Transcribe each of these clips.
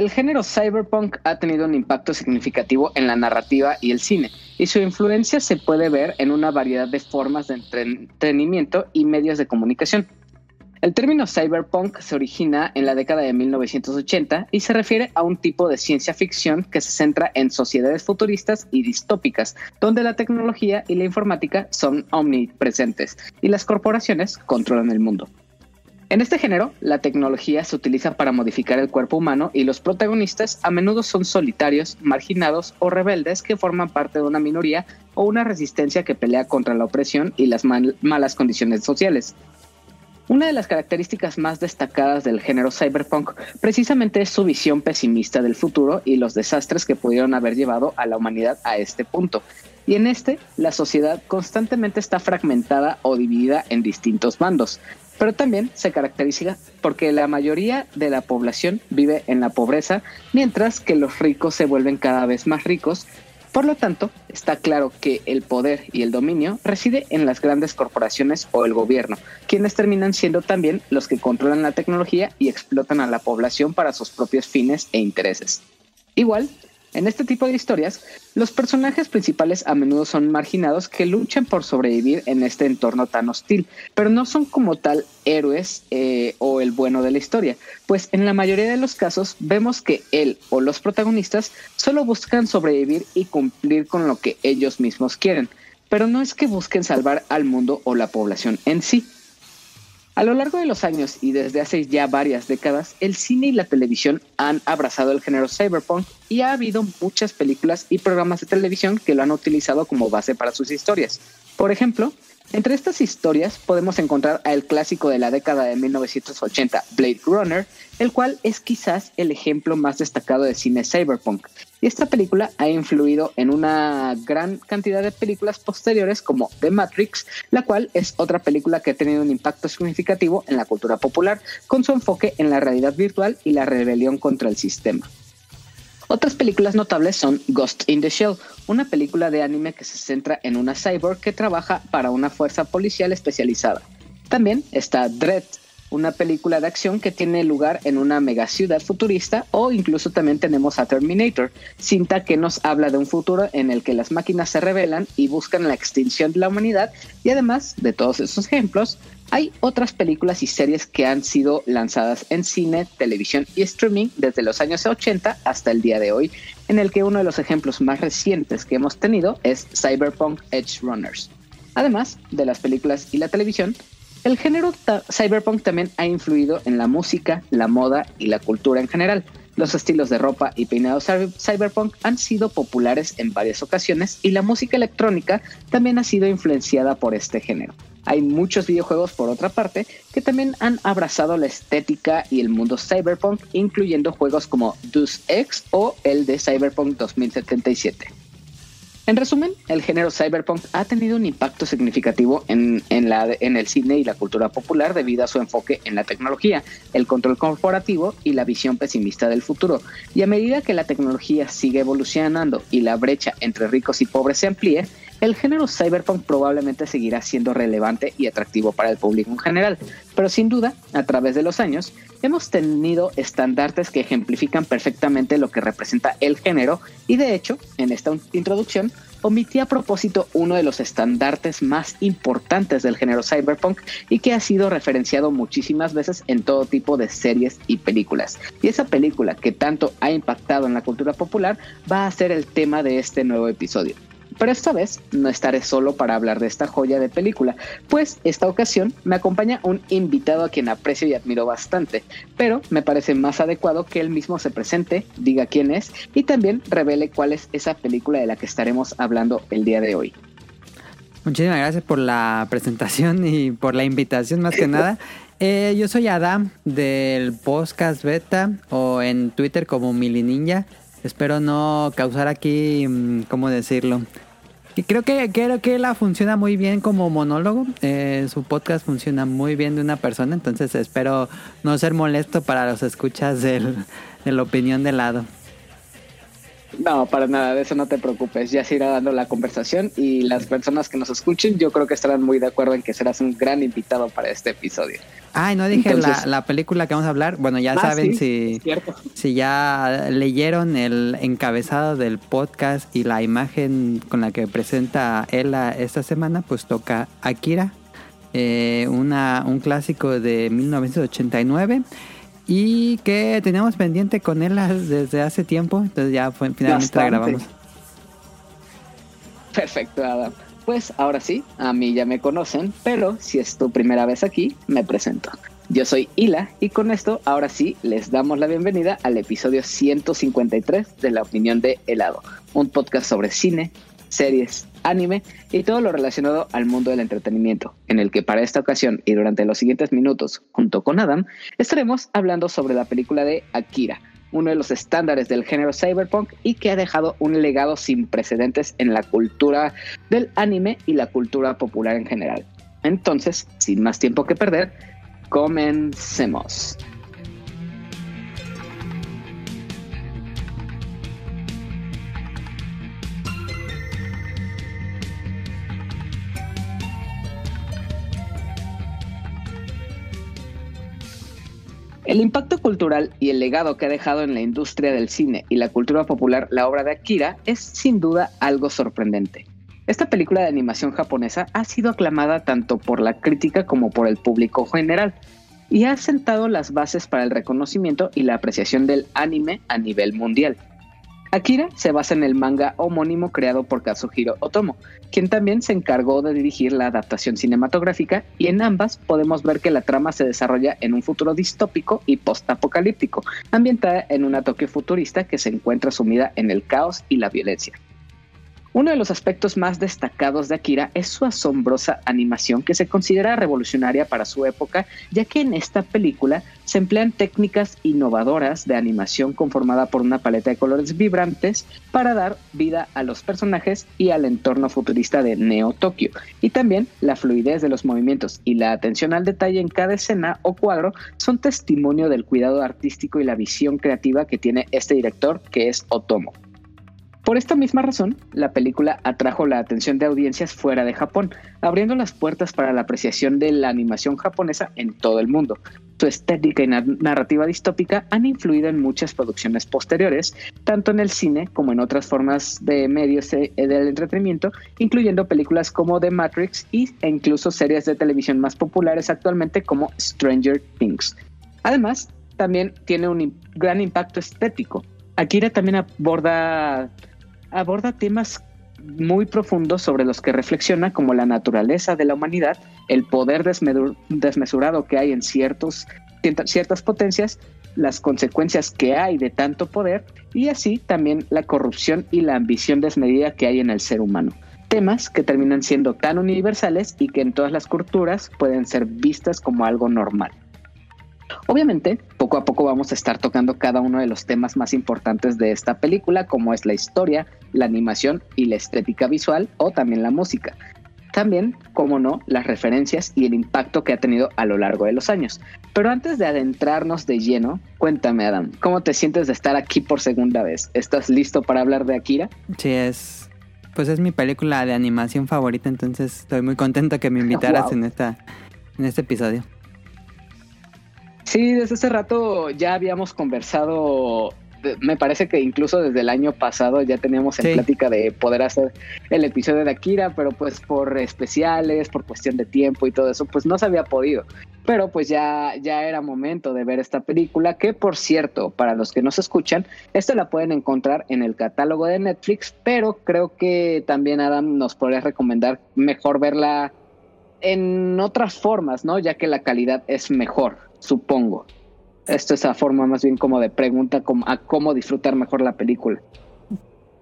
el género cyberpunk ha tenido un impacto significativo en la narrativa y el cine, y su influencia se puede ver en una variedad de formas de entretenimiento y medios de comunicación. El término cyberpunk se origina en la década de 1980 y se refiere a un tipo de ciencia ficción que se centra en sociedades futuristas y distópicas, donde la tecnología y la informática son omnipresentes y las corporaciones controlan el mundo. En este género, la tecnología se utiliza para modificar el cuerpo humano y los protagonistas a menudo son solitarios, marginados o rebeldes que forman parte de una minoría o una resistencia que pelea contra la opresión y las malas condiciones sociales. Una de las características más destacadas del género cyberpunk precisamente es su visión pesimista del futuro y los desastres que pudieron haber llevado a la humanidad a este punto. Y en este, la sociedad constantemente está fragmentada o dividida en distintos bandos, pero también se caracteriza porque la mayoría de la población vive en la pobreza, mientras que los ricos se vuelven cada vez más ricos. Por lo tanto, está claro que el poder y el dominio reside en las grandes corporaciones o el gobierno, quienes terminan siendo también los que controlan la tecnología y explotan a la población para sus propios fines e intereses. Igual, en este tipo de historias, los personajes principales a menudo son marginados que luchan por sobrevivir en este entorno tan hostil, pero no son como tal héroes eh, o el bueno de la historia, pues en la mayoría de los casos vemos que él o los protagonistas solo buscan sobrevivir y cumplir con lo que ellos mismos quieren, pero no es que busquen salvar al mundo o la población en sí. A lo largo de los años y desde hace ya varias décadas, el cine y la televisión han abrazado el género cyberpunk y ha habido muchas películas y programas de televisión que lo han utilizado como base para sus historias. Por ejemplo, entre estas historias podemos encontrar al clásico de la década de 1980, Blade Runner, el cual es quizás el ejemplo más destacado de cine cyberpunk. Y esta película ha influido en una gran cantidad de películas posteriores como The Matrix, la cual es otra película que ha tenido un impacto significativo en la cultura popular con su enfoque en la realidad virtual y la rebelión contra el sistema. Otras películas notables son Ghost in the Shell, una película de anime que se centra en una cyborg que trabaja para una fuerza policial especializada. También está Dread, una película de acción que tiene lugar en una megaciudad futurista o incluso también tenemos a Terminator, cinta que nos habla de un futuro en el que las máquinas se rebelan y buscan la extinción de la humanidad y además de todos esos ejemplos, hay otras películas y series que han sido lanzadas en cine, televisión y streaming desde los años 80 hasta el día de hoy, en el que uno de los ejemplos más recientes que hemos tenido es Cyberpunk Edge Runners. Además de las películas y la televisión, el género cyberpunk también ha influido en la música, la moda y la cultura en general. Los estilos de ropa y peinados cyberpunk han sido populares en varias ocasiones y la música electrónica también ha sido influenciada por este género. Hay muchos videojuegos, por otra parte, que también han abrazado la estética y el mundo cyberpunk, incluyendo juegos como Deus Ex o el de Cyberpunk 2077. En resumen, el género cyberpunk ha tenido un impacto significativo en, en, el cine y la cultura popular debido a su enfoque en la tecnología, el control corporativo y la visión pesimista del futuro. Y a medida que la tecnología sigue evolucionando y la brecha entre ricos y pobres se amplíe, el género cyberpunk probablemente seguirá siendo relevante y atractivo para el público en general, pero sin duda, a través de los años, hemos tenido estandartes que ejemplifican perfectamente lo que representa el género y de hecho, en esta introducción, omití a propósito uno de los estandartes más importantes del género cyberpunk y que ha sido referenciado muchísimas veces en todo tipo de series y películas. Y esa película que tanto ha impactado en la cultura popular va a ser el tema de este nuevo episodio. Pero esta vez no estaré solo para hablar de esta joya de película, pues esta ocasión me acompaña un invitado a quien aprecio y admiro bastante, pero me parece más adecuado que él mismo se presente, diga quién es y también revele cuál es esa película de la que estaremos hablando el día de hoy. Muchísimas gracias por la presentación y por la invitación más que nada. Eh, yo soy Adam del podcast Beta o en Twitter como Mili Ninja. Espero no causar aquí, mm, ¿cómo decirlo? Y creo que, creo que la funciona muy bien como monólogo. Eh, su podcast funciona muy bien de una persona, entonces espero no ser molesto para los escuchas del, de la opinión de lado. No, para nada, de eso no te preocupes. Ya se irá dando la conversación y las personas que nos escuchen, yo creo que estarán muy de acuerdo en que serás un gran invitado para este episodio. Ay, no dije la, película que vamos a hablar. Bueno, ya ah, saben si, si ya leyeron el encabezado del podcast y la imagen con la que presenta Ella esta semana, pues toca Akira, eh, una, un clásico de 1989 y que teníamos pendiente con él desde hace tiempo, entonces ya fue, finalmente la grabamos. Perfecto, Adam. Pues ahora sí, a mí ya me conocen, pero si es tu primera vez aquí, me presento. Yo soy Hila y con esto ahora sí les damos la bienvenida al episodio 153 de La Opinión de Helado, un podcast sobre cine, series, anime y todo lo relacionado al mundo del entretenimiento, en el que para esta ocasión y durante los siguientes minutos, junto con Adam, estaremos hablando sobre la película de Akira, uno de los estándares del género cyberpunk y que ha dejado un legado sin precedentes en la cultura del anime y la cultura popular en general. Entonces, sin más tiempo que perder, comencemos. El impacto cultural y el legado que ha dejado en la industria del cine y la cultura popular la obra de Akira es sin duda algo sorprendente. Esta película de animación japonesa ha sido aclamada tanto por la crítica como por el público general y ha sentado las bases para el reconocimiento y la apreciación del anime a nivel mundial. Akira se basa en el manga homónimo creado por Kazuhiro Otomo, quien también se encargó de dirigir la adaptación cinematográfica y en ambas podemos ver que la trama se desarrolla en un futuro distópico y postapocalíptico, ambientada en una Tokio futurista que se encuentra sumida en el caos y la violencia. Uno de los aspectos más destacados de Akira es su asombrosa animación que se considera revolucionaria para su época, ya que en esta película se emplean técnicas innovadoras de animación conformada por una paleta de colores vibrantes para dar vida a los personajes y al entorno futurista de Neo Tokio, y también la fluidez de los movimientos y la atención al detalle en cada escena o cuadro son testimonio del cuidado artístico y la visión creativa que tiene este director que es Otomo. Por esta misma razón, la película atrajo la atención de audiencias fuera de Japón, abriendo las puertas para la apreciación de la animación japonesa en todo el mundo. Su estética y narrativa distópica han influido en muchas producciones posteriores, tanto en el cine como en otras formas de medios eh, del entretenimiento, incluyendo películas como The Matrix e incluso series de televisión más populares actualmente como Stranger Things. Además, también tiene un gran impacto estético. Akira también aborda aborda temas muy profundos sobre los que reflexiona como la naturaleza de la humanidad, el poder desmesurado que hay en ciertos, ciertas potencias, las consecuencias que hay de tanto poder y así también la corrupción y la ambición desmedida que hay en el ser humano. Temas que terminan siendo tan universales y que en todas las culturas pueden ser vistas como algo normal. Obviamente, poco a poco vamos a estar tocando cada uno de los temas más importantes de esta película, como es la historia, la animación y la estética visual o también la música. También, como no, las referencias y el impacto que ha tenido a lo largo de los años. Pero antes de adentrarnos de lleno, cuéntame Adam, ¿cómo te sientes de estar aquí por segunda vez? ¿Estás listo para hablar de Akira? Sí, es... Pues es mi película de animación favorita, entonces estoy muy contento que me invitaras en, esta, en este episodio. Sí, desde hace rato ya habíamos conversado me parece que incluso desde el año pasado ya teníamos en plática de poder hacer el episodio de Akira, pero pues por especiales, por cuestión de tiempo y todo eso, pues no se había podido. Pero pues ya, ya era momento de ver esta película, que por cierto, para los que nos escuchan, esto la pueden encontrar en el catálogo de Netflix, pero creo que también Adam nos podría recomendar mejor verla en otras formas, ¿no? Ya que la calidad es mejor, supongo. Esto es a forma más bien como de pregunta a cómo disfrutar mejor la película.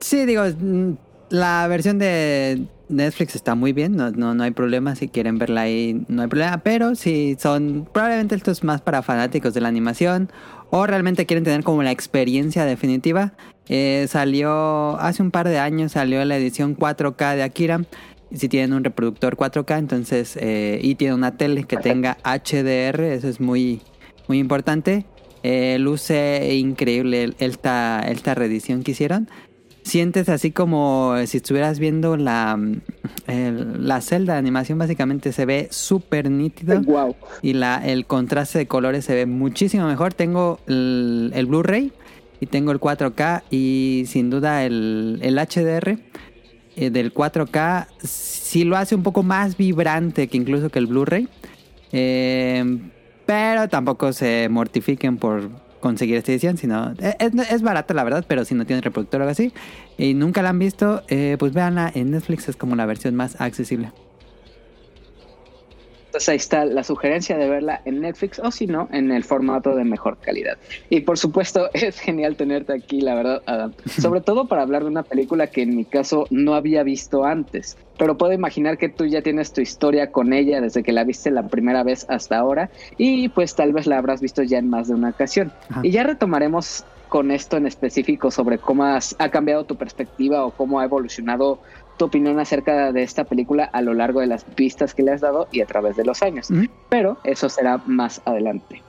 Sí, digo, mm, la versión de Netflix está muy bien, no, no, hay problema, si quieren verla ahí no hay problema, pero si son, probablemente esto es más para fanáticos de la animación o realmente quieren tener como la experiencia definitiva, eh, salió hace un par de años, salió la edición 4K de Akira, si tienen un reproductor 4K, entonces, eh, y tiene una tele que tenga HDR, eso es muy muy importante. Eh, luce increíble esta, esta reedición que hicieron. sientes así como si estuvieras viendo la, la celda de animación, básicamente se ve súper nítido. Wow. Y la, el contraste de colores se ve muchísimo mejor. Tengo el, el Blu-ray y tengo el 4K y sin duda el, el HDR eh, del 4K sí lo hace un poco más vibrante que incluso que el Blu-ray. Eh, pero tampoco se mortifiquen por conseguir esta edición, sino eh, es, es, barata la verdad, pero si no tienen reproductor o algo así y nunca la han visto, eh, pues véanla en Netflix, es como la versión más accesible. Entonces ahí está la sugerencia de verla en Netflix o si no, en el formato de mejor calidad. Y por supuesto, es genial tenerte aquí, la verdad, Adam. Sobre todo para hablar de una película que en mi caso no había visto antes. Pero puedo imaginar que tú ya tienes tu historia con ella desde que la viste la primera vez hasta ahora. Y pues tal vez la habrás visto ya en más de una ocasión. Ajá. Y ya retomaremos con esto en específico sobre cómo has, ha cambiado tu perspectiva o cómo ha evolucionado tu opinión acerca de esta película a lo largo de las pistas que le has dado y a través de los años. Mm. Pero eso será más adelante.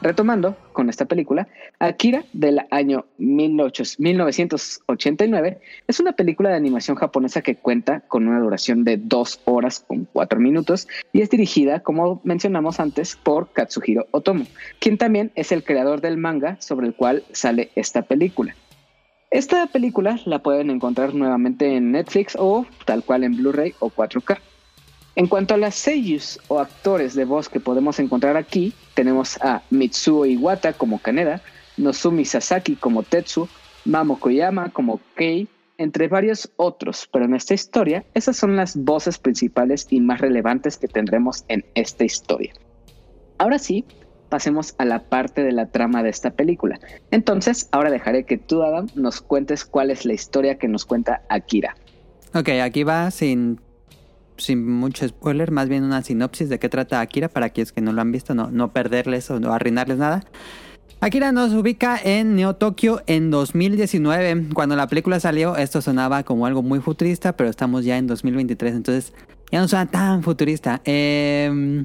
Retomando con esta película, Akira del año 1989 es una película de animación japonesa que cuenta con una duración de dos horas con cuatro minutos y es dirigida, como mencionamos antes, por Katsuhiro Otomo, quien también es el creador del manga sobre el cual sale esta película. Esta película la pueden encontrar nuevamente en Netflix o tal cual en Blu-ray o 4K. En cuanto a las seiyus o actores de voz que podemos encontrar aquí, tenemos a Mitsuo Iwata como Kaneda, Nozumi Sasaki como Tetsu, Mamo Koyama como Kei, entre varios otros, pero en esta historia esas son las voces principales y más relevantes que tendremos en esta historia. Ahora sí, pasemos a la parte de la trama de esta película. Entonces, ahora dejaré que tú, Adam, nos cuentes cuál es la historia que nos cuenta Akira. Ok, aquí va sin, sin mucho spoiler, más bien una sinopsis de qué trata Akira para aquellos que no lo han visto, no, no perderles o no arruinarles nada. Akira nos ubica en Neo Tokio en 2019. Cuando la película salió, esto sonaba como algo muy futurista, pero estamos ya en 2023, entonces ya no suena tan futurista. Eh,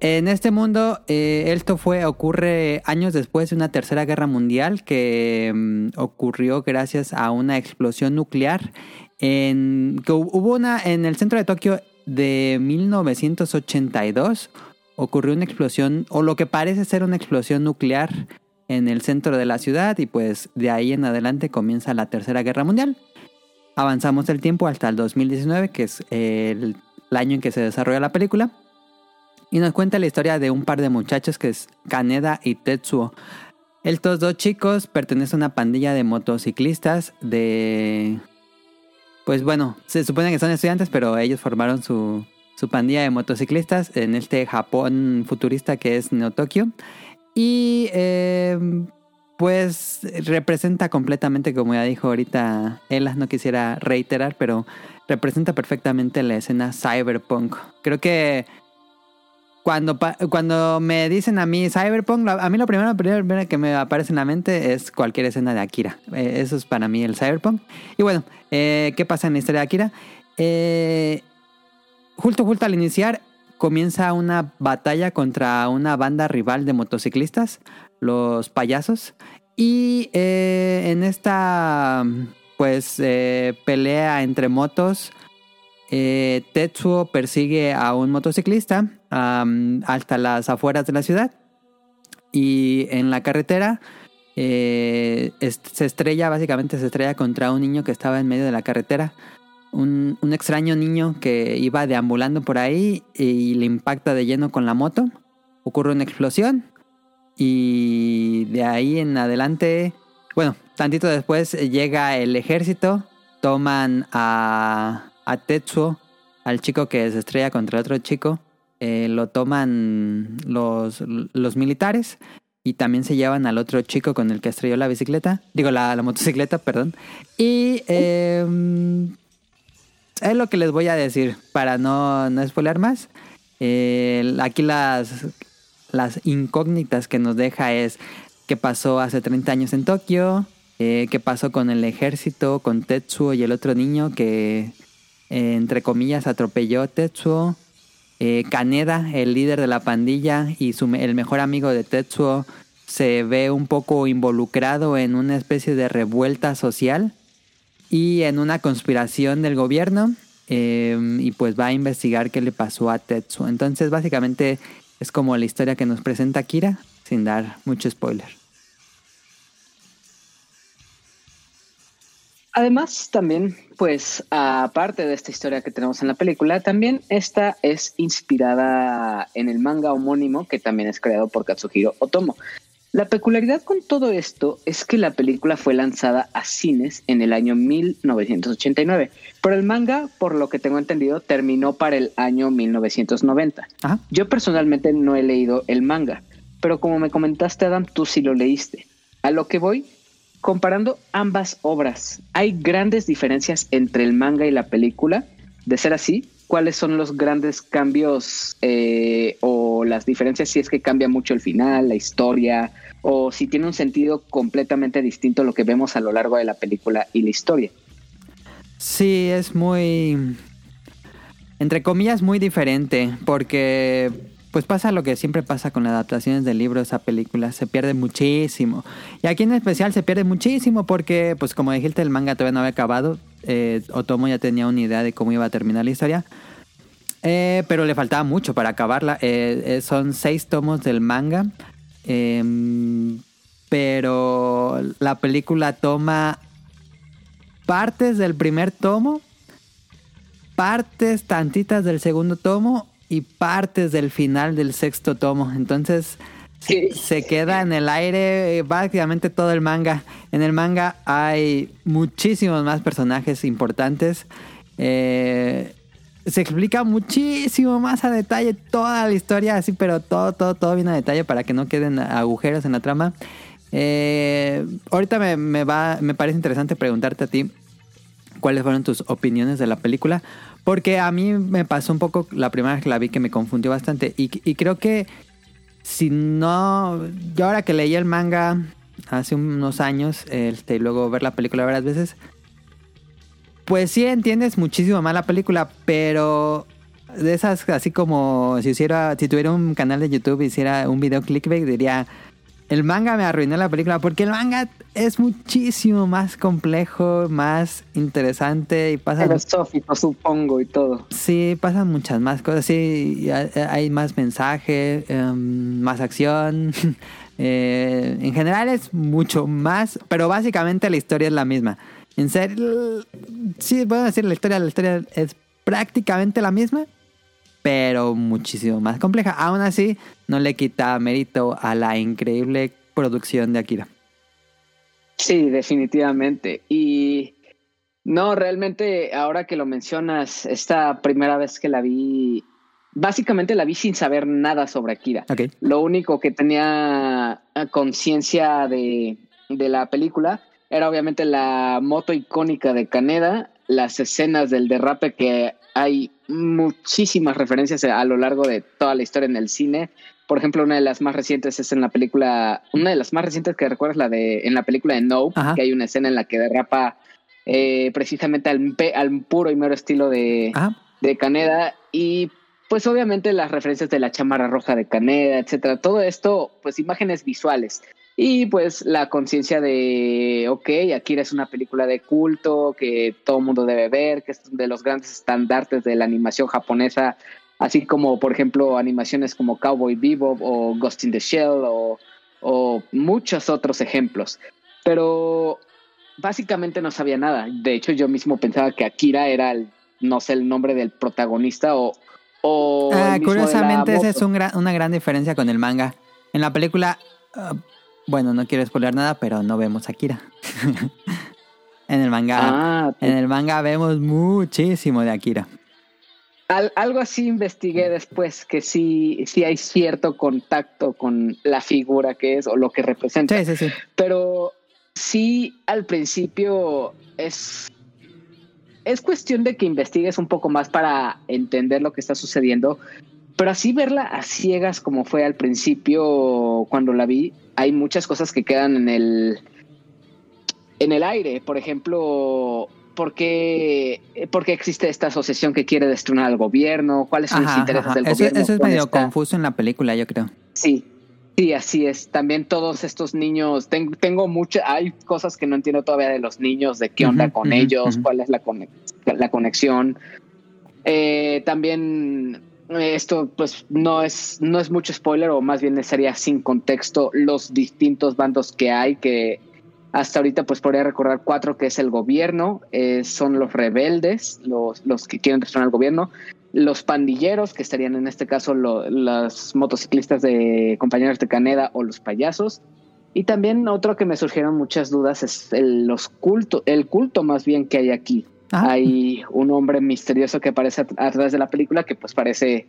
en este mundo, eh, esto fue, ocurre años después de una tercera guerra mundial que um, ocurrió gracias a una explosión nuclear. En, que hubo una en el centro de Tokio de 1982. Ocurrió una explosión, o lo que parece ser una explosión nuclear en el centro de la ciudad, y pues de ahí en adelante comienza la tercera guerra mundial. Avanzamos el tiempo hasta el 2019, que es el año en que se desarrolla la película. Y nos cuenta la historia de un par de muchachos que es Kaneda y Tetsuo. Estos dos chicos pertenecen a una pandilla de motociclistas de... Pues bueno, se supone que son estudiantes, pero ellos formaron su, su pandilla de motociclistas en este Japón futurista que es Neo Tokio. Y eh, pues representa completamente, como ya dijo ahorita Ella, no quisiera reiterar, pero representa perfectamente la escena cyberpunk. Creo que cuando, cuando me dicen a mí Cyberpunk, a mí lo primero, primero que me aparece en la mente es cualquier escena de Akira. Eh, eso es para mí el Cyberpunk. Y bueno, eh, ¿qué pasa en la historia de Akira? Eh, justo, justo al iniciar, comienza una batalla contra una banda rival de motociclistas, los payasos. Y en esta, pues, pelea entre motos, eh, Tetsuo persigue a un motociclista um, hasta las afueras de la ciudad y en la carretera eh, se estrella, básicamente se estrella contra un niño que estaba en medio de la carretera. Un, un, extraño niño que iba deambulando por ahí y le impacta de lleno con la moto. Ocurre una explosión y de ahí en adelante, bueno, tantito después llega el ejército, toman a, a Tetsuo, al chico que se estrella contra otro chico, eh, lo toman los, los, militares y también se llevan al otro chico con el que estrelló la bicicleta, digo la, la motocicleta, perdón. Y eh, es lo que les voy a decir para no, no spoiler más. Aquí las, las incógnitas que nos deja es qué pasó hace 30 años en Tokio, eh, qué pasó con el ejército, con Tetsuo y el otro niño que eh, entre comillas, atropelló Tetsuo. Eh, el líder de la pandilla y el mejor amigo de Tetsuo, se ve un poco involucrado en una especie de revuelta social y en una conspiración del gobierno em, y pues va a investigar qué le pasó a Tetsu. Entonces básicamente es como la historia que nos presenta Kira sin dar mucho spoiler. Además, también, pues, aparte de esta historia que tenemos en la película, también esta es inspirada en el manga homónimo que también es creado por Katsuhiro Otomo. La peculiaridad con todo esto es que la película fue lanzada a cines en el año 1989, pero el manga, por lo que tengo entendido, terminó para el año 1990. Yo personalmente no he leído el manga, pero como me comentaste, Adam, tú sí lo leíste. A lo que voy, comparando ambas obras, ¿hay grandes diferencias entre el manga y la película? De ser así, cuáles son los grandes cambios eh, o las diferencias si es que cambia mucho el final, la historia, o si tiene un sentido completamente distinto lo que vemos a lo largo de la película y la historia. Sí, es muy, entre comillas, muy diferente, porque pues pasa lo que siempre pasa con las adaptaciones de libros a películas, se pierde muchísimo. Y aquí en especial se pierde muchísimo porque, pues como dijiste, el manga todavía no había acabado. Eh, Otomo ya tenía una idea de cómo iba a terminar la historia. Eh, pero le faltaba mucho para acabarla. Eh, son seis tomos del manga. Em, pero la película toma partes del primer tomo, partes tantitas del segundo tomo y partes del final del sexto tomo. Entonces se queda en el aire eh, básicamente todo el manga. En el manga hay muchísimos más personajes importantes. Eh, se explica muchísimo más a detalle toda la historia, así, pero todo, todo, todo bien a detalle para que no queden agujeros en la trama. Eh, ahorita me, me, va, me parece interesante preguntarte a ti cuáles fueron tus opiniones de la película. Porque a mí me pasó un poco la primera vez que la vi que me confundió bastante. Y, creo que si no. Yo ahora que leí el manga hace unos años, este, y luego ver la película varias veces. Pues sí entiendes muchísimo más la película, pero de esas, así como si hiciera, si tuviera un canal de YouTube y hiciera un video clickbait, diría el manga me arruinó la película porque el manga es muchísimo más complejo, más interesante y pasa... Filosófico, supongo, y todo. Sí, pasan muchas más cosas. Sí, hay más mensaje, em, más acción. Eh, en general es mucho más, pero básicamente la historia es la misma. En serio, sí, puedo decir la historia, la historia es prácticamente la misma, pero muchísimo más compleja. Aún así, no le quita mérito a la increíble producción de Akira. Sí, definitivamente. Y no, realmente, ahora que lo mencionas, esta primera vez que la vi, básicamente la vi sin saber nada sobre Akira. Lo único que tenía conciencia de, de la película era obviamente la moto icónica de Kaneda, las escenas del derrape que hay muchísimas referencias a lo largo de toda la historia en el cine. Por ejemplo, una de las más recientes es en la película, una de las más recientes que recuerdas la de en la película de No, que hay una escena en la que derrapa eh, precisamente al, al, puro y mero estilo de, de Caneda y pues obviamente las referencias de la chamarra roja de Caneda, etcétera. Todo esto, pues imágenes visuales. Y pues la conciencia de, ok, Akira es una película de culto que todo el mundo debe ver, que es de los grandes estandartes de la animación japonesa, así como por ejemplo animaciones como Cowboy Bebop o Ghost in the Shell o, o muchos otros ejemplos. Pero básicamente no sabía nada. De hecho, yo mismo pensaba que Akira era el, no sé, el nombre del protagonista o... o ah, curiosamente, esa es una gran diferencia con el manga. En la película, ah, bueno, no quiero spoiler nada, pero no vemos a Akira. en el manga. Ah, en el manga vemos muchísimo de Akira. algo así investigué después, que sí, sí hay cierto contacto con la figura que es o lo que representa. Sí, sí, sí. Pero sí, al principio es, es cuestión de que investigues un poco más para entender lo que está sucediendo. Pero así verla a ciegas como fue al principio cuando la vi, hay muchas cosas que quedan en el, en el aire. Por ejemplo, ¿por qué, existe esta asociación que quiere destruir al gobierno? ¿Cuáles son los intereses del gobierno? Eso es medio confuso en la película, yo creo. Sí, Sí, así es. También todos estos niños, tengo, tengo muchas, hay cosas que no entiendo todavía de los niños, de qué onda con ellos, cuál es la, la conexión. Eh, también esto pues no es, no es mucho spoiler o más bien sería sin contexto los distintos bandos que hay que hasta ahorita pues podría recordar cuatro que es el gobierno, eh, son los rebeldes, los, los que quieren destruir al gobierno, los pandilleros, que estarían en este caso las motociclistas de compañeros de Caneda o los payasos. Y también otro que me surgieron muchas dudas es el, los culto, el culto más bien que hay aquí. Hay un hombre misterioso que aparece a, través de la película que pues parece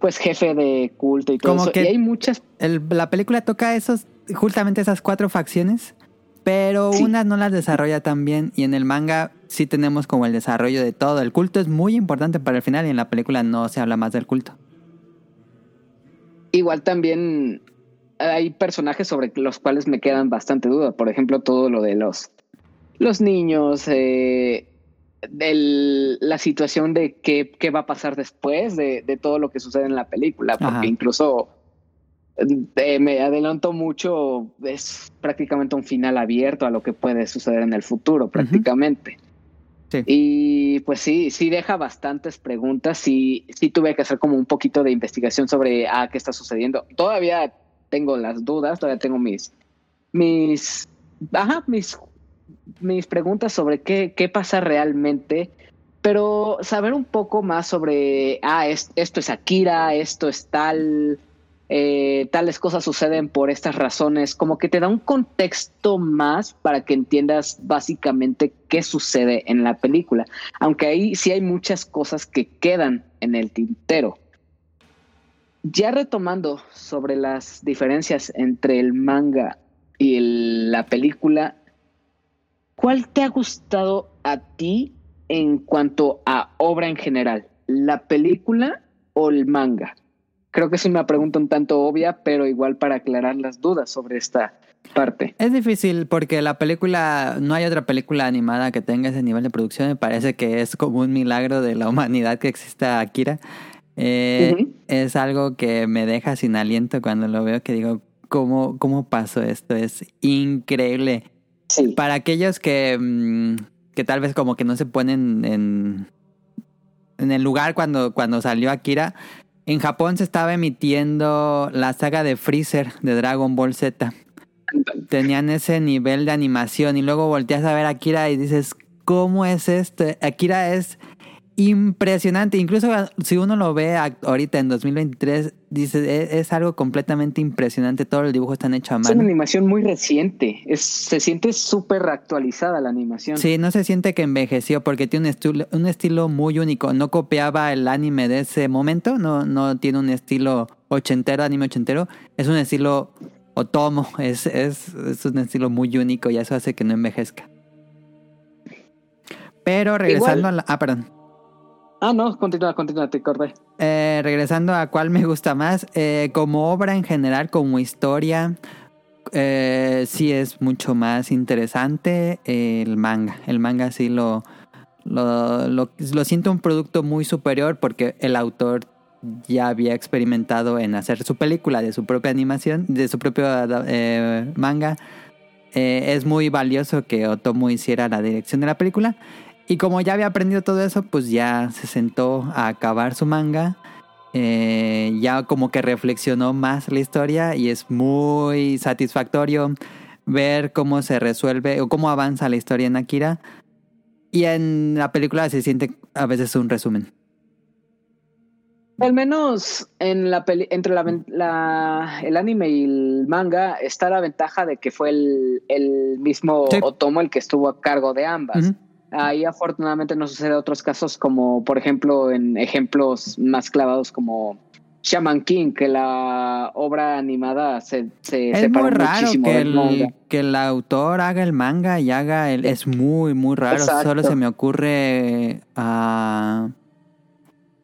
pues jefe de culto y todo eso. Que y hay muchas... la película toca esos, justamente esas cuatro facciones pero unas no las desarrolla tan bien y en el manga sí tenemos como el desarrollo de todo. El culto es muy importante para el final y en la película no se habla más del culto. Igual también hay personajes sobre los cuales me quedan bastante dudas. Por ejemplo, todo lo de los, los niños, eh, la situación de qué, qué, va a pasar después de, de, todo lo que sucede en la película. Porque incluso eh, me adelanto mucho, es prácticamente un final abierto a lo que puede suceder en el futuro, prácticamente. Y pues sí, sí deja bastantes preguntas. Sí, sí tuve que hacer como un poquito de investigación sobre ah, qué está sucediendo. Todavía tengo las dudas, todavía tengo mis, mis, ajá, mis, mis preguntas sobre qué, qué pasa realmente. Pero saber un poco más sobre, ah, esto es Akira, esto es tal, eh, tales cosas suceden por estas razones, como que te da un contexto más para que entiendas básicamente qué sucede en la película, aunque ahí sí hay muchas cosas que quedan en el tintero. Ya retomando sobre las diferencias entre el manga y la película, ¿cuál te ha gustado a ti en cuanto a obra en general? ¿La película o el manga? Creo que es una pregunta un tanto obvia, pero igual para aclarar las dudas sobre esta parte. Es difícil porque la película, no hay otra película animada que tenga ese nivel de producción. Me parece que es como un milagro de la humanidad que exista Akira. Eh, es algo que me deja sin aliento cuando lo veo, que digo, ¿cómo, cómo pasó esto? Es increíble. Para aquellos que, mm, que tal vez como que no se ponen en, en el lugar cuando, cuando salió Akira, en Japón se estaba emitiendo la saga de Freezer de Dragon Ball Z. Tenían ese nivel de animación y luego volteas a ver Akira y dices, ¿cómo es esto? Akira es impresionante. Incluso si uno lo ve ahorita en 2023, dice, e-, es, algo completamente impresionante. Todos los dibujos están hechos a mano. Es una animación muy reciente. Es, se siente súper actualizada la animación. Sí, no se siente que envejeció porque tiene un estilo, un estilo muy único. No copiaba el anime de ese momento. No, no tiene un estilo ochentero, anime ochentero. Es un estilo otomo. Es, es, es un estilo muy único y eso hace que no envejezca. Pero regresando a la... Ah, perdón. Ah, no, continúa, continúa, te acordé. Eh, regresando a cuál me gusta más, eh, como obra en general, como historia, eh, sí es mucho más interesante el manga. El manga sí lo, lo, lo, lo siento un producto muy superior porque el autor ya había experimentado en hacer su película de su propia animación, de su propio eh, manga. Es muy valioso que Otomo hiciera la dirección de la película. Y como ya había aprendido todo eso, pues ya se sentó a acabar su manga. Eh, ya como que reflexionó más la historia y es muy satisfactorio ver cómo se resuelve o cómo avanza la historia en Akira. Y en la película se siente a veces un resumen. Al menos en la entre la, el anime y el manga está la ventaja de que fue el, mismo Otomo el que estuvo a cargo de ambas. Ahí afortunadamente no sucede otros casos como, por ejemplo, en ejemplos más clavados como Shaman King, que la obra animada se, se es muy raro que el, que el autor haga el manga y haga el... Es muy, muy raro. Solo se me ocurre a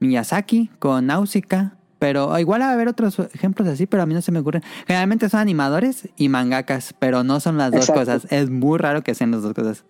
Miyazaki con Náusica. Pero igual va a haber otros ejemplos así, pero a mí no se me ocurren. Generalmente son animadores y mangakas, pero no son las dos cosas. Es muy raro que sean las dos cosas.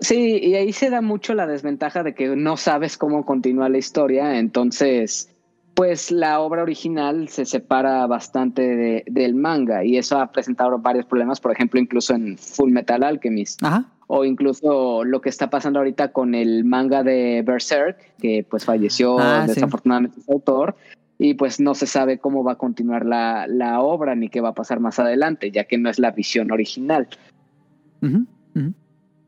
Sí, y ahí se da mucho la desventaja de que no sabes cómo continúa la historia, entonces pues la obra original se separa bastante del manga y eso ha presentado varios problemas, por ejemplo, incluso en Full Metal Alchemist. O incluso lo que está pasando ahorita con el manga de Berserk, que pues falleció ah, desafortunadamente su autor, y pues no se sabe cómo va a continuar la, obra ni qué va a pasar más adelante, ya que no es la visión original.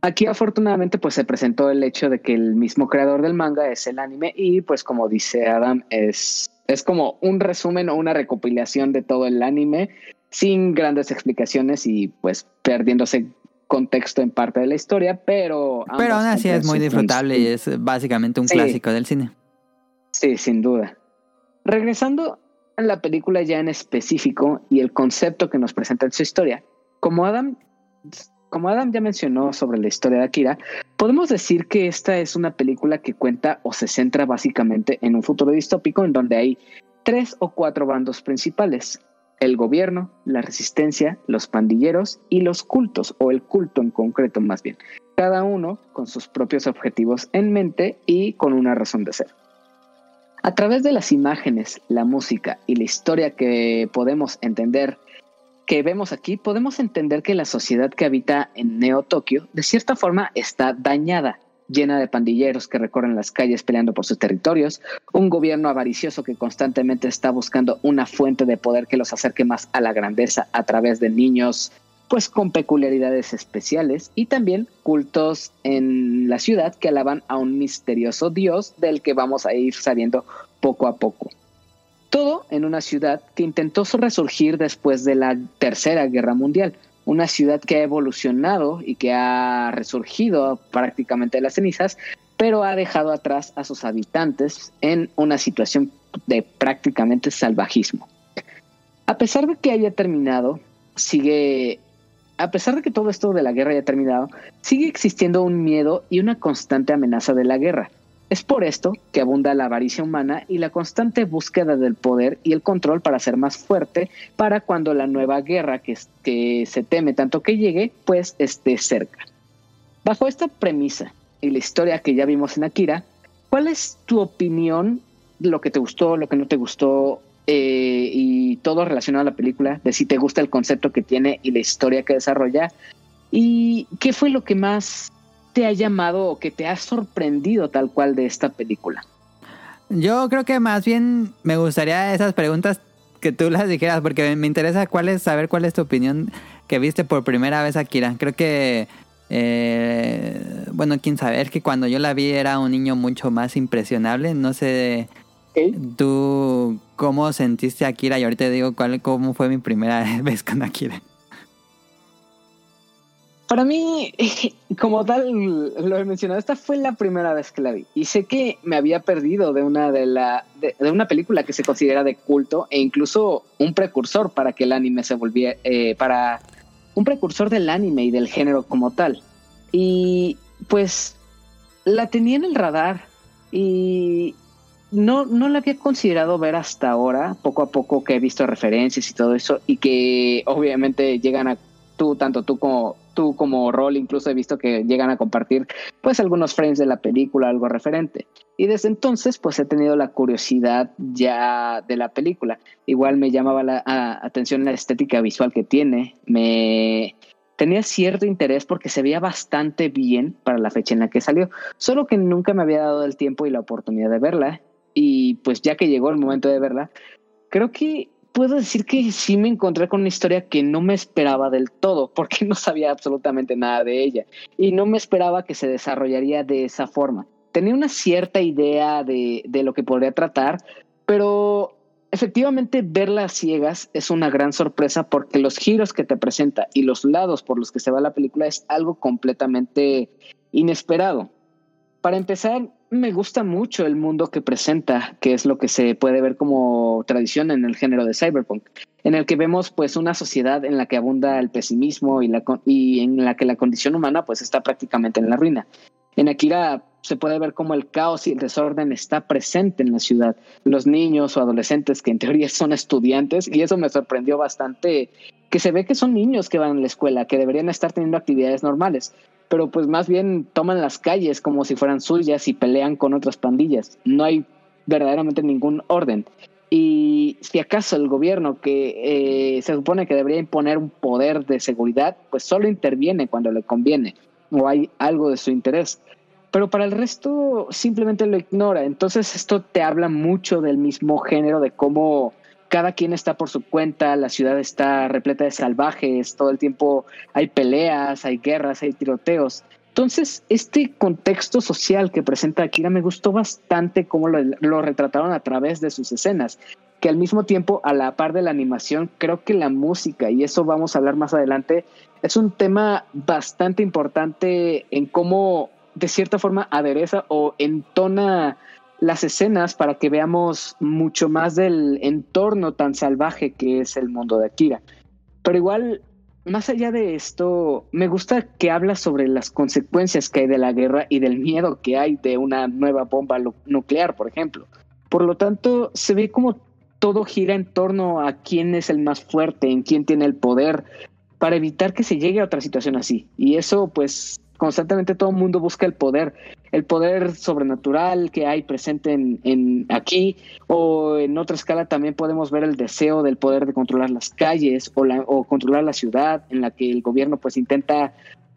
Aquí afortunadamente pues se presentó el hecho de que el mismo creador del manga es el anime y pues como dice Adam es, es como un resumen o una recopilación de todo el anime sin grandes explicaciones y pues perdiéndose contexto en parte de la historia, pero... Pero aún así es muy disfrutable y es básicamente un clásico del cine. Sí, sin duda. Regresando a la película ya en específico y el concepto que nos presenta en su historia, como Adam como Adam ya mencionó sobre la historia de Akira, podemos decir que esta es una película que cuenta o se centra básicamente en un futuro distópico en donde hay tres o cuatro bandos principales. El gobierno, la resistencia, los pandilleros y los cultos, o el culto en concreto más bien. Cada uno con sus propios objetivos en mente y con una razón de ser. A través de las imágenes, la música y la historia que podemos entender que vemos aquí, podemos entender que la sociedad que habita en Neo Tokio, de cierta forma, está dañada, llena de pandilleros que recorren las calles peleando por sus territorios, un gobierno avaricioso que constantemente está buscando una fuente de poder que los acerque más a la grandeza a través de niños pues con peculiaridades especiales y también cultos en la ciudad que alaban a un misterioso dios del que vamos a ir sabiendo poco a poco. Todo en una ciudad que intentó resurgir después de la Tercera Guerra Mundial, una ciudad que ha evolucionado y que ha resurgido prácticamente de las cenizas, pero ha dejado atrás a sus habitantes en una situación de prácticamente salvajismo. A pesar de que haya terminado, sigue, a pesar de que todo esto de la guerra haya terminado, sigue existiendo un miedo y una constante amenaza de la guerra. Es por esto que abunda la avaricia humana y la constante búsqueda del poder y el control para ser más fuerte para cuando la nueva guerra que, se teme tanto que llegue, pues esté cerca. Bajo esta premisa y la historia que ya vimos en Akira, ¿cuál es tu opinión, lo que te gustó, lo que no te gustó eh, y todo relacionado a la película, de si te gusta el concepto que tiene y la historia que desarrolla? ¿Y qué fue lo que más te ha llamado o que te ha sorprendido tal cual de esta película? Yo creo que más bien me gustaría esas preguntas que tú las dijeras, porque me interesa cuál es, saber cuál es tu opinión que viste por primera vez Akira. Creo que, eh, bueno, quién sabe, es que cuando yo la vi era un niño mucho más impresionable. No sé, tú cómo sentiste Akira y ahorita te digo cuál, cómo fue mi primera vez con Akira. Para mí, como tal, lo he mencionado, esta fue la primera vez que la vi. Y sé que me había perdido de una, de, la, de, una película que se considera de culto e incluso un precursor para que el anime se volviera, eh, para un precursor del anime y del género como tal. Y pues la tenía en el radar y no, no la había considerado ver hasta ahora, poco a poco que he visto referencias y todo eso, y que obviamente llegan a tú, tanto tú como tú como rol incluso he visto que llegan a compartir pues algunos frames de la película, algo referente. Y desde entonces pues he tenido la curiosidad ya de la película. Igual me llamaba la atención la estética visual que tiene, me tenía cierto interés porque se veía bastante bien para la fecha en la que salió, solo que nunca me había dado el tiempo y la oportunidad de verla. Y pues ya que llegó el momento de verla, creo que puedo decir que sí me encontré con una historia que no me esperaba del todo, porque no sabía absolutamente nada de ella y no me esperaba que se desarrollaría de esa forma. Tenía una cierta idea de, de lo que podría tratar, pero efectivamente verla a ciegas es una gran sorpresa porque los giros que te presenta y los lados por los que se va la película es algo completamente inesperado. Para empezar, me gusta mucho el mundo que presenta, que es lo que se puede ver como tradición en el género de cyberpunk, en el que vemos pues una sociedad en la que abunda el pesimismo y, en la que la condición humana pues está prácticamente en la ruina. En Akira se puede ver como el caos y el desorden está presente en la ciudad. Los niños o adolescentes que en teoría son estudiantes, y eso me sorprendió bastante, que se ve que son niños que van a la escuela, que deberían estar teniendo actividades normales, pero pues más bien toman las calles como si fueran suyas y pelean con otras pandillas. No hay verdaderamente ningún orden. Y si acaso el gobierno que eh, se supone que debería imponer un poder de seguridad, pues solo interviene cuando le conviene o hay algo de su interés. Pero para el resto simplemente lo ignora. Entonces esto te habla mucho del mismo género, de cómo cada quien está por su cuenta, la ciudad está repleta de salvajes, todo el tiempo hay peleas, hay guerras, hay tiroteos. Entonces, este contexto social que presenta Akira me gustó bastante cómo lo, retrataron a través de sus escenas, que al mismo tiempo, a la par de la animación, creo que la música, y eso vamos a hablar más adelante, es un tema bastante importante en cómo de cierta forma adereza o entona las escenas para que veamos mucho más del entorno tan salvaje que es el mundo de Akira. Pero igual más allá de esto, me gusta que habla sobre las consecuencias que hay de la guerra y del miedo que hay de una nueva bomba nuclear, por ejemplo. Por lo tanto, se ve como todo gira en torno a quién es el más fuerte, en quién tiene el poder, para evitar que se llegue a otra situación así. Y eso, pues, constantemente todo el mundo busca el poder, el poder sobrenatural que hay presente en, aquí o en otra escala también podemos ver el deseo del poder de controlar las calles o, la, o controlar la ciudad en la que el gobierno pues intenta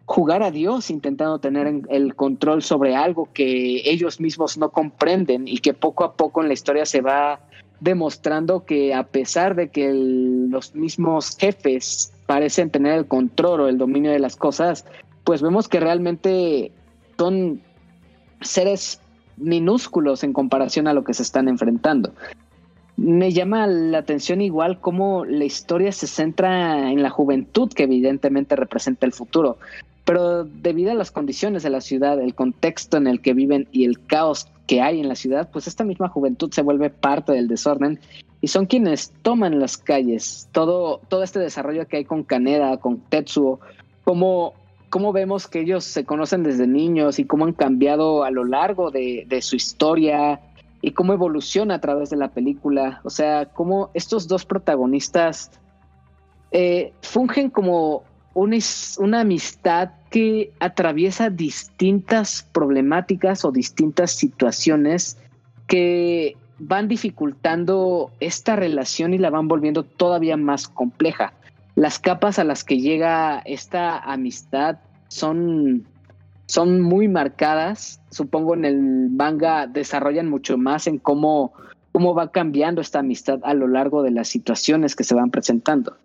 jugar a Dios intentando tener el control sobre algo que ellos mismos no comprenden y que poco a poco en la historia se va demostrando que a pesar de que los mismos jefes parecen tener el control o el dominio de las cosas, pues vemos que realmente son seres minúsculos en comparación a lo que se están enfrentando. Me llama la atención igual cómo la historia se centra en la juventud que evidentemente representa el futuro, pero debido a las condiciones de la ciudad, el contexto en el que viven y el caos que hay en la ciudad, pues esta misma juventud se vuelve parte del desorden y son quienes toman las calles. Todo, todo este desarrollo que hay con Kaneda, con Tetsuo, como cómo vemos que ellos se conocen desde niños y cómo han cambiado a lo largo de, su historia y cómo evoluciona a través de la película. O sea, cómo estos dos protagonistas eh, fungen como una, una amistad que atraviesa distintas problemáticas o distintas situaciones que van dificultando esta relación y la van volviendo todavía más compleja las capas a las que llega esta amistad son, son muy marcadas. Supongo en el manga desarrollan mucho más en cómo, cómo va cambiando esta amistad a lo largo de las situaciones que se van presentando.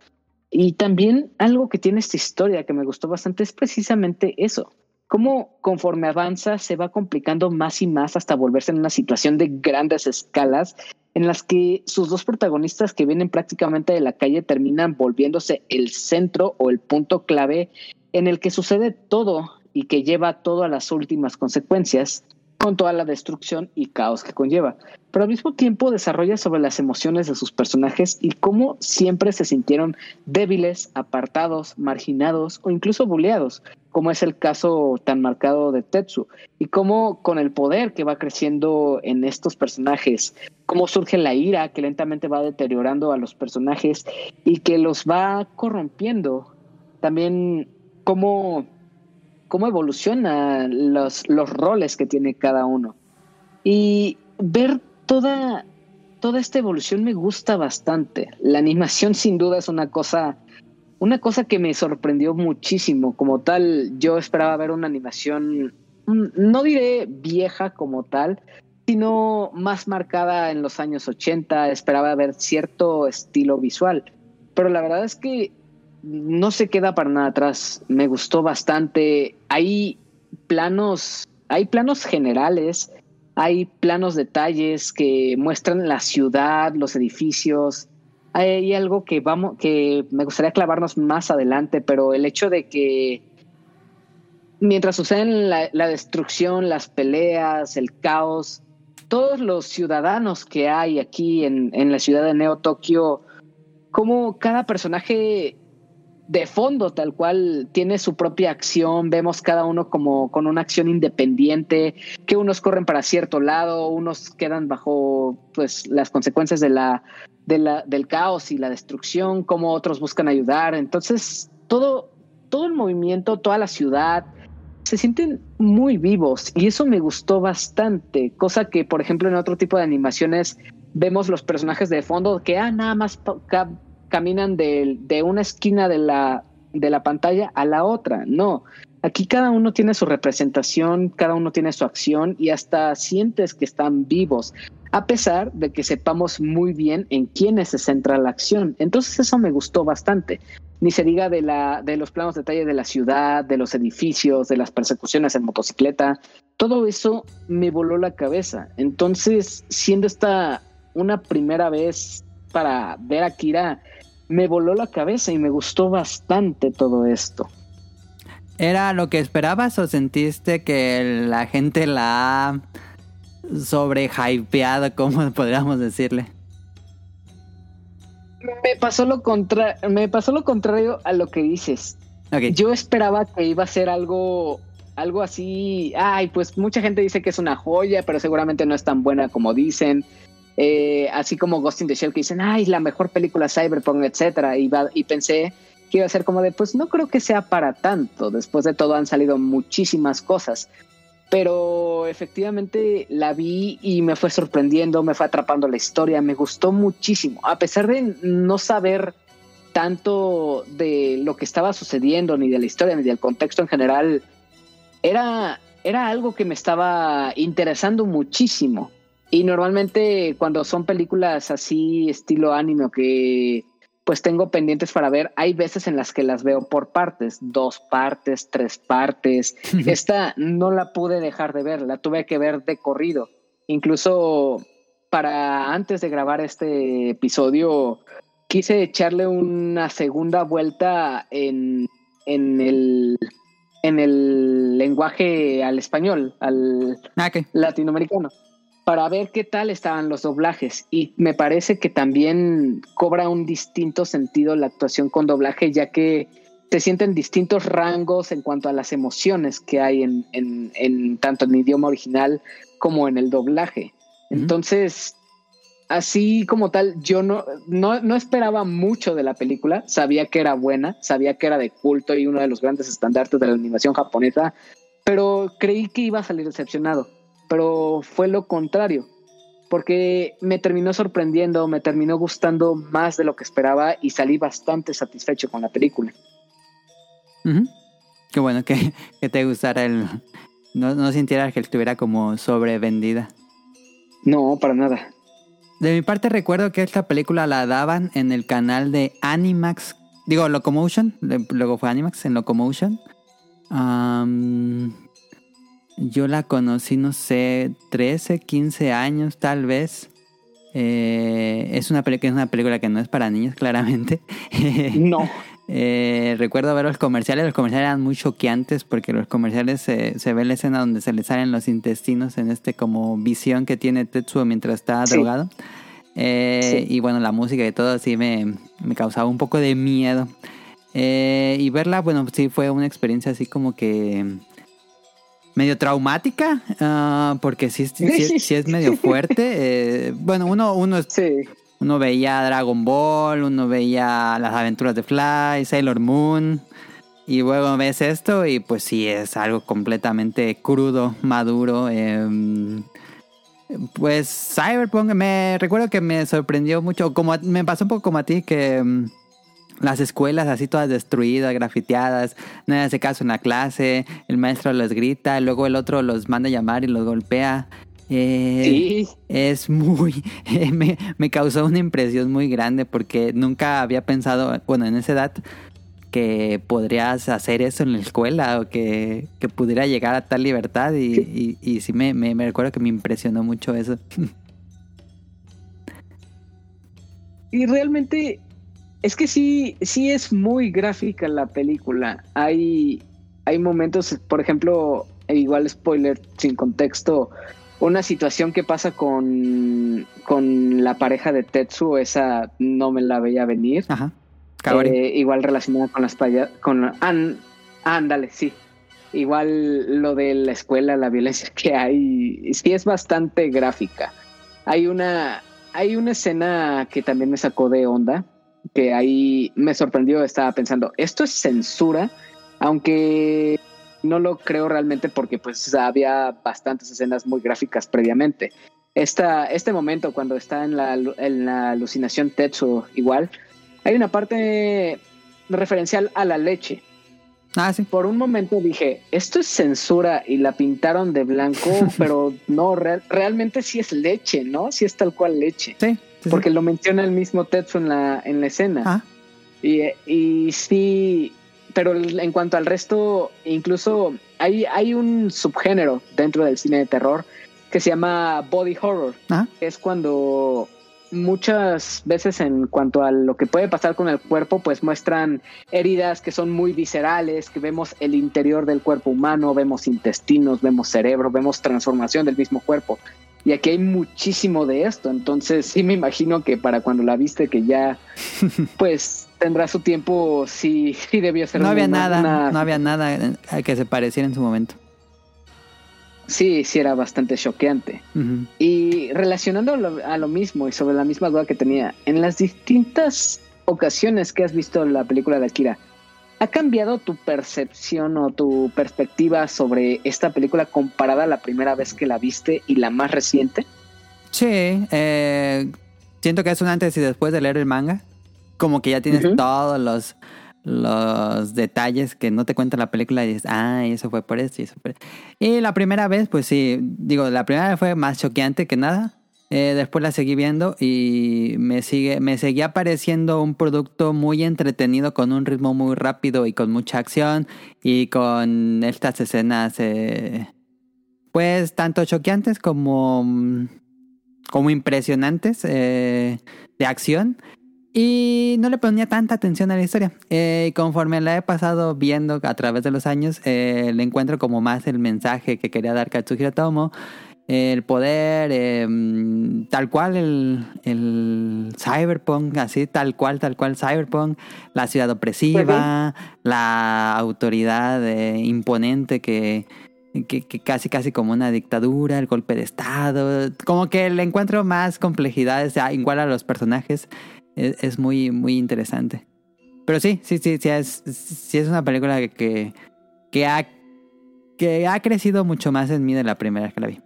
Y también algo que tiene esta historia que me gustó bastante es precisamente eso. Cómo conforme avanza se va complicando más y más hasta volverse en una situación de grandes escalas en las que sus dos protagonistas que vienen prácticamente de la calle terminan volviéndose el centro o el punto clave en el que sucede todo y que lleva todo a las últimas consecuencias con toda la destrucción y caos que conlleva. Pero al mismo tiempo desarrolla sobre las emociones de sus personajes y cómo siempre se sintieron débiles, apartados, marginados o incluso bulleados, como es el caso tan marcado de Tetsu, y cómo con el poder que va creciendo en estos personajes, cómo surge la ira que lentamente va deteriorando a los personajes y que los va corrompiendo. También cómo, cómo evolucionan los, los roles que tiene cada uno. Y ver toda, toda esta evolución me gusta bastante. La animación sin duda es una cosa una cosa que me sorprendió muchísimo, como tal, yo esperaba ver una animación, mm, no diré vieja como tal, sino más marcada en los años 80, esperaba ver cierto estilo visual, pero la verdad es que no se queda para nada atrás, me gustó bastante, hay planos, hay planos generales, hay planos detalles que muestran la ciudad, los edificios, hay algo que vamos, que me gustaría clavarnos más adelante, pero el hecho de que mientras suceden la, la destrucción, las peleas, el caos, todos los ciudadanos que hay aquí en, en la ciudad de Neo Tokio, como cada personaje de fondo, tal cual, tiene su propia acción, vemos cada uno como con una acción independiente, que unos corren para cierto lado, unos quedan bajo pues las consecuencias de la, de la del caos y la destrucción, como otros buscan ayudar. Entonces, todo, todo el movimiento, toda la ciudad, se sienten muy vivos y eso me gustó bastante, cosa que por ejemplo en otro tipo de animaciones vemos los personajes de fondo que ah, nada más caminan de, una esquina de la, de la pantalla a la otra, no. Aquí cada uno tiene su representación, cada uno tiene su acción y hasta sientes que están vivos, a pesar de que sepamos muy bien en quiénes se centra la acción. Entonces eso me gustó bastante. Ni se diga de, la, de los planos de detalle de la ciudad, de los edificios, de las persecuciones en motocicleta. Todo eso me voló la cabeza. Entonces, siendo esta una primera vez para ver a Kira, me voló la cabeza y me gustó bastante todo esto. ¿Era lo que esperabas o sentiste que la gente la ha sobre hypeado, como podríamos decirle? Me pasó lo contra me pasó lo contrario a lo que dices. Yo esperaba que iba a ser algo algo así, ay, pues mucha gente dice que es una joya, pero seguramente no es tan buena como dicen. Eh, así como Ghost in the Shell que dicen, ay, la mejor película cyberpunk, etcétera, y, y pensé que iba a ser como de, pues no creo que sea para tanto. Después de todo han salido muchísimas cosas. Pero efectivamente la vi y me fue sorprendiendo, me fue atrapando la historia, me gustó muchísimo. A pesar de no saber tanto de lo que estaba sucediendo, ni de la historia, ni del contexto en general, era, era algo que me estaba interesando muchísimo. Y normalmente cuando son películas así, estilo anime, que pues tengo pendientes para ver. Hay veces en las que las veo por partes, dos partes, tres partes. Esta no la pude dejar de ver, la tuve que ver de corrido. Incluso para antes de grabar este episodio, quise echarle una segunda vuelta en, en el en el lenguaje al español, al ah, latinoamericano para ver qué tal estaban los doblajes. Y me parece que también cobra un distinto sentido la actuación con doblaje, ya que se sienten distintos rangos en cuanto a las emociones que hay en, en, tanto en idioma original como en el doblaje. Entonces, así como tal, yo no, no, no, esperaba mucho de la película, sabía que era buena, sabía que era de culto y uno de los grandes estandartes de la animación japonesa, pero creí que iba a salir decepcionado pero fue lo contrario, porque me terminó sorprendiendo, me terminó gustando más de lo que esperaba y salí bastante satisfecho con la película. Qué bueno que, te gustara el... No, no sintieras que estuviera como sobrevendida. No, para nada. De mi parte recuerdo que esta película la daban en el canal de Animax, digo Locomotion, luego fue Animax en Locomotion. Yo la conocí, no sé, 13, 15 años tal vez. Eh, es, una película, es una película que no es para niños, claramente. No. eh, recuerdo ver los comerciales. Los comerciales eran muy choqueantes porque los comerciales se, se ve la escena donde se le salen los intestinos en este como visión que tiene Tetsuo mientras está drogado. Eh, y bueno, la música y todo así me, me causaba un poco de miedo. Eh, y verla, bueno, sí fue una experiencia así como que medio traumática, ah, porque sí, sí, es medio fuerte. Eh, bueno, uno, uno, uno veía Dragon Ball, uno veía las aventuras de Fly, Sailor Moon, y luego ves esto y pues sí es algo completamente crudo, maduro. Em, pues Cyberpunk me recuerdo que me sorprendió mucho, como me pasó un poco como a ti que em, las escuelas así todas destruidas, grafiteadas, nadie hace caso en la clase, el maestro les grita, luego el otro los manda a llamar y los golpea. Eh, sí. Es muy, me, me, causó una impresión muy grande porque nunca había pensado, bueno, en esa edad, que podrías hacer eso en la escuela o que, que pudiera llegar a tal libertad y, y, sí me, me, me recuerdo que me impresionó mucho eso. Y realmente es que sí, sí es muy gráfica la película. Hay, hay momentos, por ejemplo, e igual spoiler sin contexto, una situación que pasa con, con la pareja de Tetsu, esa no me la veía venir. Ajá. Eh, igual relacionada con las payas, con ándale, sí. Igual lo de la escuela, la violencia que hay, sí es bastante gráfica. Hay una, hay una escena que también me sacó de onda, que ahí me sorprendió, estaba pensando, esto es censura, aunque no lo creo realmente porque pues había bastantes escenas muy gráficas previamente. Esta, este momento cuando está en la, en la alucinación Tetsu igual, hay una parte referencial a la leche. Ah, sí. Por un momento dije, esto es censura y la pintaron de blanco, pero no, realmente sí es leche, ¿no? Sí es tal cual leche. Sí. Porque lo menciona el mismo Tetsu en la, en la escena. Ah. Y, y sí, pero en cuanto al resto, incluso hay, hay un subgénero dentro del cine de terror que se llama body horror. Ah. Es cuando muchas veces en cuanto a lo que puede pasar con el cuerpo, pues muestran heridas que son muy viscerales, que vemos el interior del cuerpo humano, vemos intestinos, vemos cerebro, vemos transformación del mismo cuerpo. Y aquí hay muchísimo de esto, entonces sí me imagino que para cuando la viste que ya pues tendrá su tiempo, sí, sí debió ser. No había nada, no había nada que se pareciera en su momento. Sí, sí era bastante choqueante. Y relacionando a lo mismo y sobre la misma duda que tenía, en las distintas ocasiones que has visto la película de Akira, ¿ha cambiado tu percepción o tu perspectiva sobre esta película comparada a la primera vez que la viste y la más reciente? Sí, eh, siento que es un antes y después de leer el manga. Como que ya tienes todos los los detalles que no te cuenta la película y dices, ah, eso fue por esto y eso fue. Y la primera vez, pues sí, digo, la primera vez fue más choqueante que nada. Eh, después la seguí viendo y me sigue, me seguía pareciendo un producto muy entretenido con un ritmo muy rápido y con mucha acción y con estas escenas, eh, pues tanto choqueantes como, como impresionantes eh, de acción. Y no le ponía tanta atención a la historia. Eh, conforme la he pasado viendo a través de los años, eh, le encuentro como más el mensaje que quería dar Katsuhiro Tomo. El poder, em, tal cual el, el, cyberpunk, así tal cual, tal cual cyberpunk, la ciudad opresiva, la autoridad eh, imponente que, que, que, casi casi como una dictadura, el golpe de estado, como que le encuentro más complejidades, igual a los personajes es, muy, muy interesante. Pero sí, sí, sí, sí es, sí es una película que, que, ha, que ha crecido mucho más en mí de la primera vez que la vi.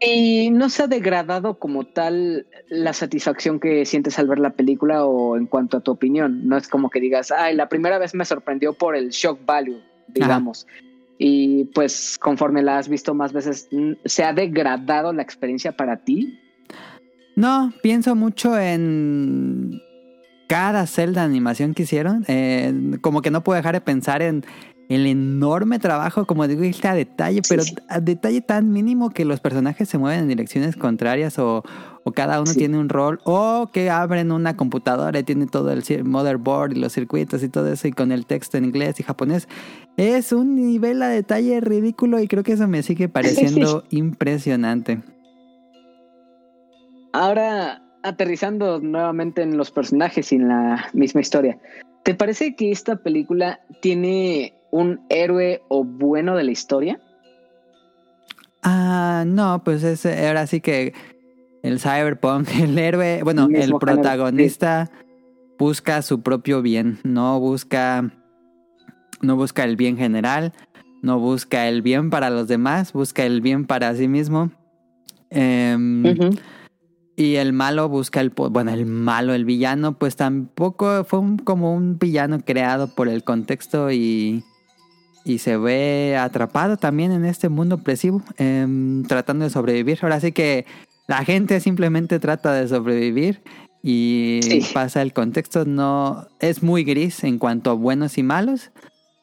¿Y no se ha degradado como tal la satisfacción que sientes al ver la película o en cuanto a tu opinión? No es como que digas, ay, la primera vez me sorprendió por el shock value, digamos. Y pues conforme la has visto más veces, ¿se ha degradado la experiencia para ti? No, pienso mucho en cada celda de animación que hicieron. Eh, como que no puedo dejar de pensar en el enorme trabajo, como digo, a detalle, pero a detalle tan mínimo que los personajes se mueven en direcciones contrarias o, cada uno tiene un rol, o que abren una computadora y tiene todo el motherboard y los circuitos y todo eso, y con el texto en inglés y japonés. Es un nivel a detalle ridículo y creo que eso me sigue pareciendo impresionante. Ahora, aterrizando nuevamente en los personajes y en la misma historia, ¿te parece que esta película tiene un héroe o bueno de la historia? Ah, no, pues es ahora sí que el cyberpunk, el héroe, bueno, el, protagonista busca su propio bien, no busca no busca el bien general, no busca el bien para los demás, busca el bien para sí mismo. Eh, y el malo busca el... Bueno, el malo, el villano, pues tampoco fue como un villano creado por el contexto y, y se ve atrapado también en este mundo opresivo, em, tratando de sobrevivir. Ahora sí que la gente simplemente trata de sobrevivir y pasa el contexto. No es muy gris en cuanto a buenos y malos,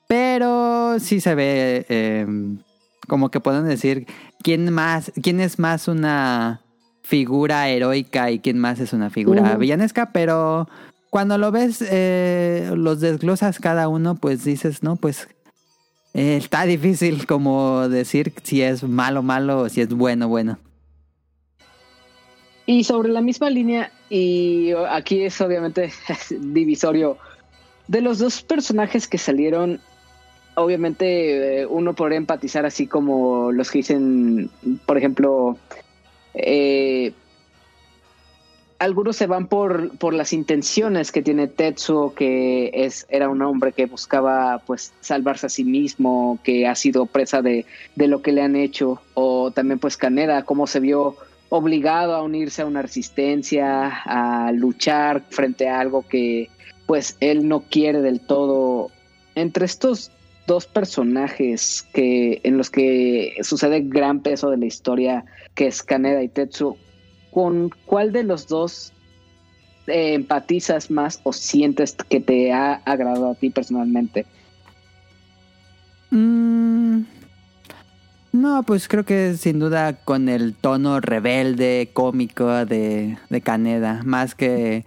pero sí se ve em, como que pueden decir quién más, quién es más una figura heroica y quién más es una figura villanesca, pero cuando lo ves, eh, los desglosas cada uno, pues dices, no, pues está difícil como decir si es malo, malo o si es bueno, bueno. Y sobre la misma línea, y aquí es obviamente divisorio, de los dos personajes que salieron, obviamente eh, uno podría empatizar así como los que dicen, por ejemplo, eh, algunos se van por, por las intenciones que tiene Tetsuo, que es, era un hombre que buscaba pues salvarse a sí mismo, que ha sido presa de, de lo que le han hecho, o también pues Kaneda, cómo se vio obligado a unirse a una resistencia, a luchar frente a algo que pues él no quiere del todo. Entre estos dos personajes que en los que sucede gran peso de la historia, que es Kaneda y Tetsu, ¿con cuál de los dos eh, empatizas más o sientes que te ha agradado a ti personalmente? Mm, no, pues creo que sin duda con el tono rebelde, cómico de, de Kaneda, más que,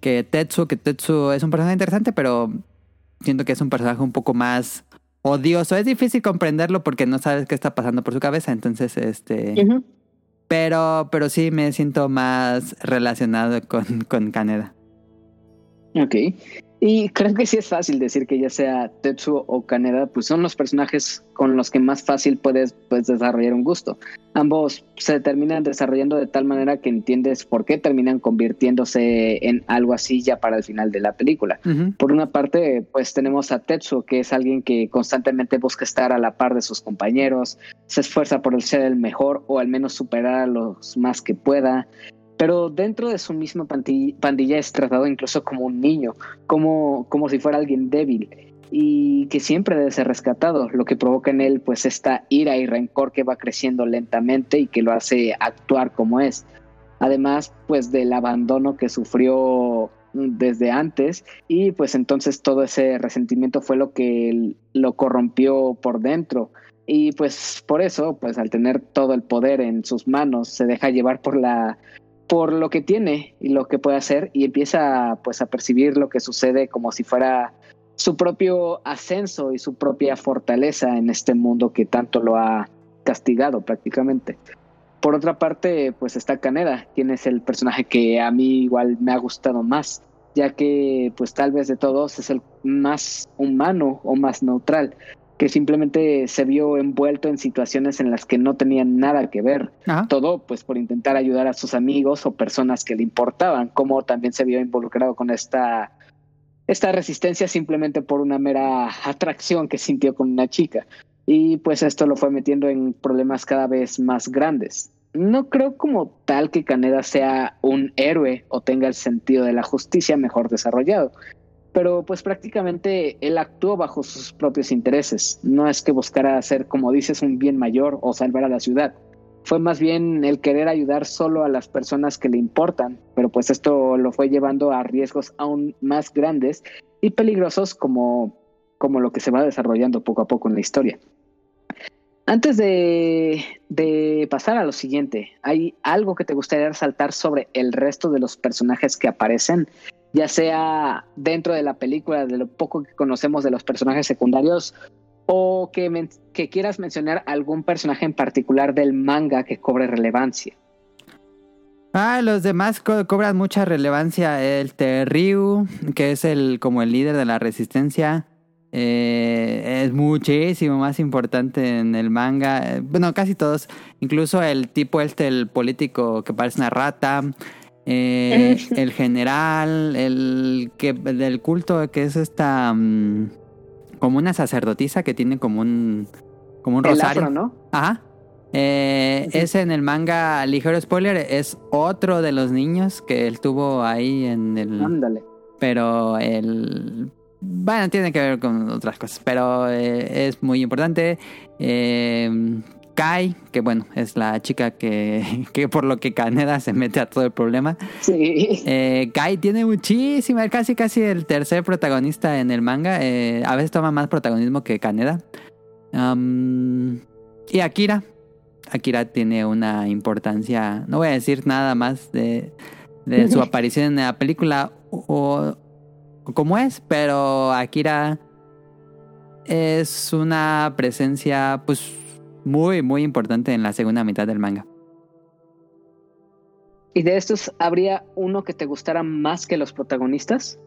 que Tetsu, que Tetsu es un personaje interesante, pero siento que es un personaje un poco más odioso. Es difícil comprenderlo porque no sabes qué está pasando por su cabeza, entonces este... Pero, pero sí me siento más relacionado con, con Kaneda. Ok. Y creo que sí es fácil decir que ya sea Tetsuo o Kaneda, pues son los personajes con los que más fácil puedes, pues, desarrollar un gusto. Ambos se terminan desarrollando de tal manera que entiendes por qué terminan convirtiéndose en algo así ya para el final de la película. Por una parte, pues tenemos a Tetsuo, que es alguien que constantemente busca estar a la par de sus compañeros, se esfuerza por ser el mejor o al menos superar a los más que pueda pero dentro de su misma pandilla, es tratado incluso como un niño, como, como si fuera alguien débil y que siempre debe ser rescatado, lo que provoca en él pues esta ira y rencor que va creciendo lentamente y que lo hace actuar como es. Además pues del abandono que sufrió desde antes y pues entonces todo ese resentimiento fue lo que lo corrompió por dentro y pues por eso pues al tener todo el poder en sus manos se deja llevar por la por lo que tiene y lo que puede hacer y empieza pues a percibir lo que sucede como si fuera su propio ascenso y su propia fortaleza en este mundo que tanto lo ha castigado prácticamente. Por otra parte, pues está Caneda, quien es el personaje que a mí igual me ha gustado más, ya que pues tal vez de todos es el más humano o más neutral, que simplemente se vio envuelto en situaciones en las que no tenían nada que ver. Todo pues por intentar ayudar a sus amigos o personas que le importaban, como también se vio involucrado con esta, esta resistencia simplemente por una mera atracción que sintió con una chica. Y pues esto lo fue metiendo en problemas cada vez más grandes. No creo como tal que Caneda sea un héroe o tenga el sentido de la justicia mejor desarrollado pero pues prácticamente él actuó bajo sus propios intereses. No es que buscara hacer, como dices, un bien mayor o salvar a la ciudad. Fue más bien el querer ayudar solo a las personas que le importan, pero pues esto lo fue llevando a riesgos aún más grandes y peligrosos como, como lo que se va desarrollando poco a poco en la historia. Antes de, de, pasar a lo siguiente, ¿hay algo que te gustaría resaltar sobre el resto de los personajes que aparecen? Ya sea dentro de la película, de lo poco que conocemos de los personajes secundarios, o que, que quieras mencionar algún personaje en particular del manga que cobre relevancia. Ah, los demás cobran mucha relevancia. El Ryu, que es el como el líder de la resistencia, eh, es muchísimo más importante en el manga. Bueno, casi todos. Incluso el tipo este, el político que parece una rata. Eh, el general, el que del culto que es esta mm, como una sacerdotisa que tiene como un como un rosario, ¿no? Ajá. Eh, ese en el manga, ligero spoiler, es otro de los niños que él tuvo ahí en el. Ándale. Pero el. Bueno, tiene que ver con otras cosas, pero eh, es muy importante. Eh, Kai, que bueno, es la chica que, que por lo que Caneda se mete a todo el problema. Sí. Eh, Kai tiene muchísima, casi casi el tercer protagonista en el manga. Eh, a veces toma más protagonismo que Kaneda. y Akira. Akira tiene una importancia, no voy a decir nada más de, de su aparición en la película o, o como es, pero Akira es una presencia pues muy, muy importante en la segunda mitad del manga. ¿Y de estos habría uno que te gustara más que los protagonistas?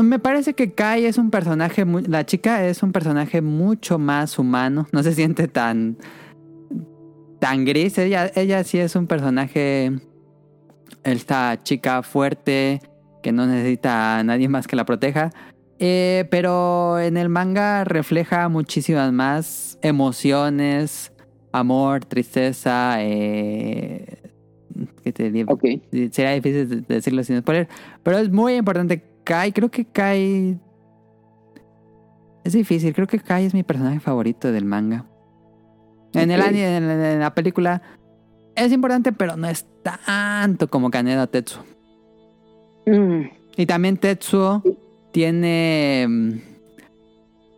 Me parece que Kai es un personaje, la chica es un personaje mucho más humano, no se siente tan tan gris. Ella, ella sí es un personaje, esta chica fuerte, que no necesita a nadie más que la proteja. Eh, pero en el manga refleja muchísimas más emociones, amor, tristeza. Eh, ¿qué te digo? Ok. Sería difícil de- decirlo sin spoiler. Pero es muy importante. Kai, creo que Kai. Es difícil, creo que Kai es mi personaje favorito del manga. En, el, Ok. ani- en, en la película es importante, pero no es tanto como Kaneda Tetsuo. Mm, Y también Tetsuo tiene. mm,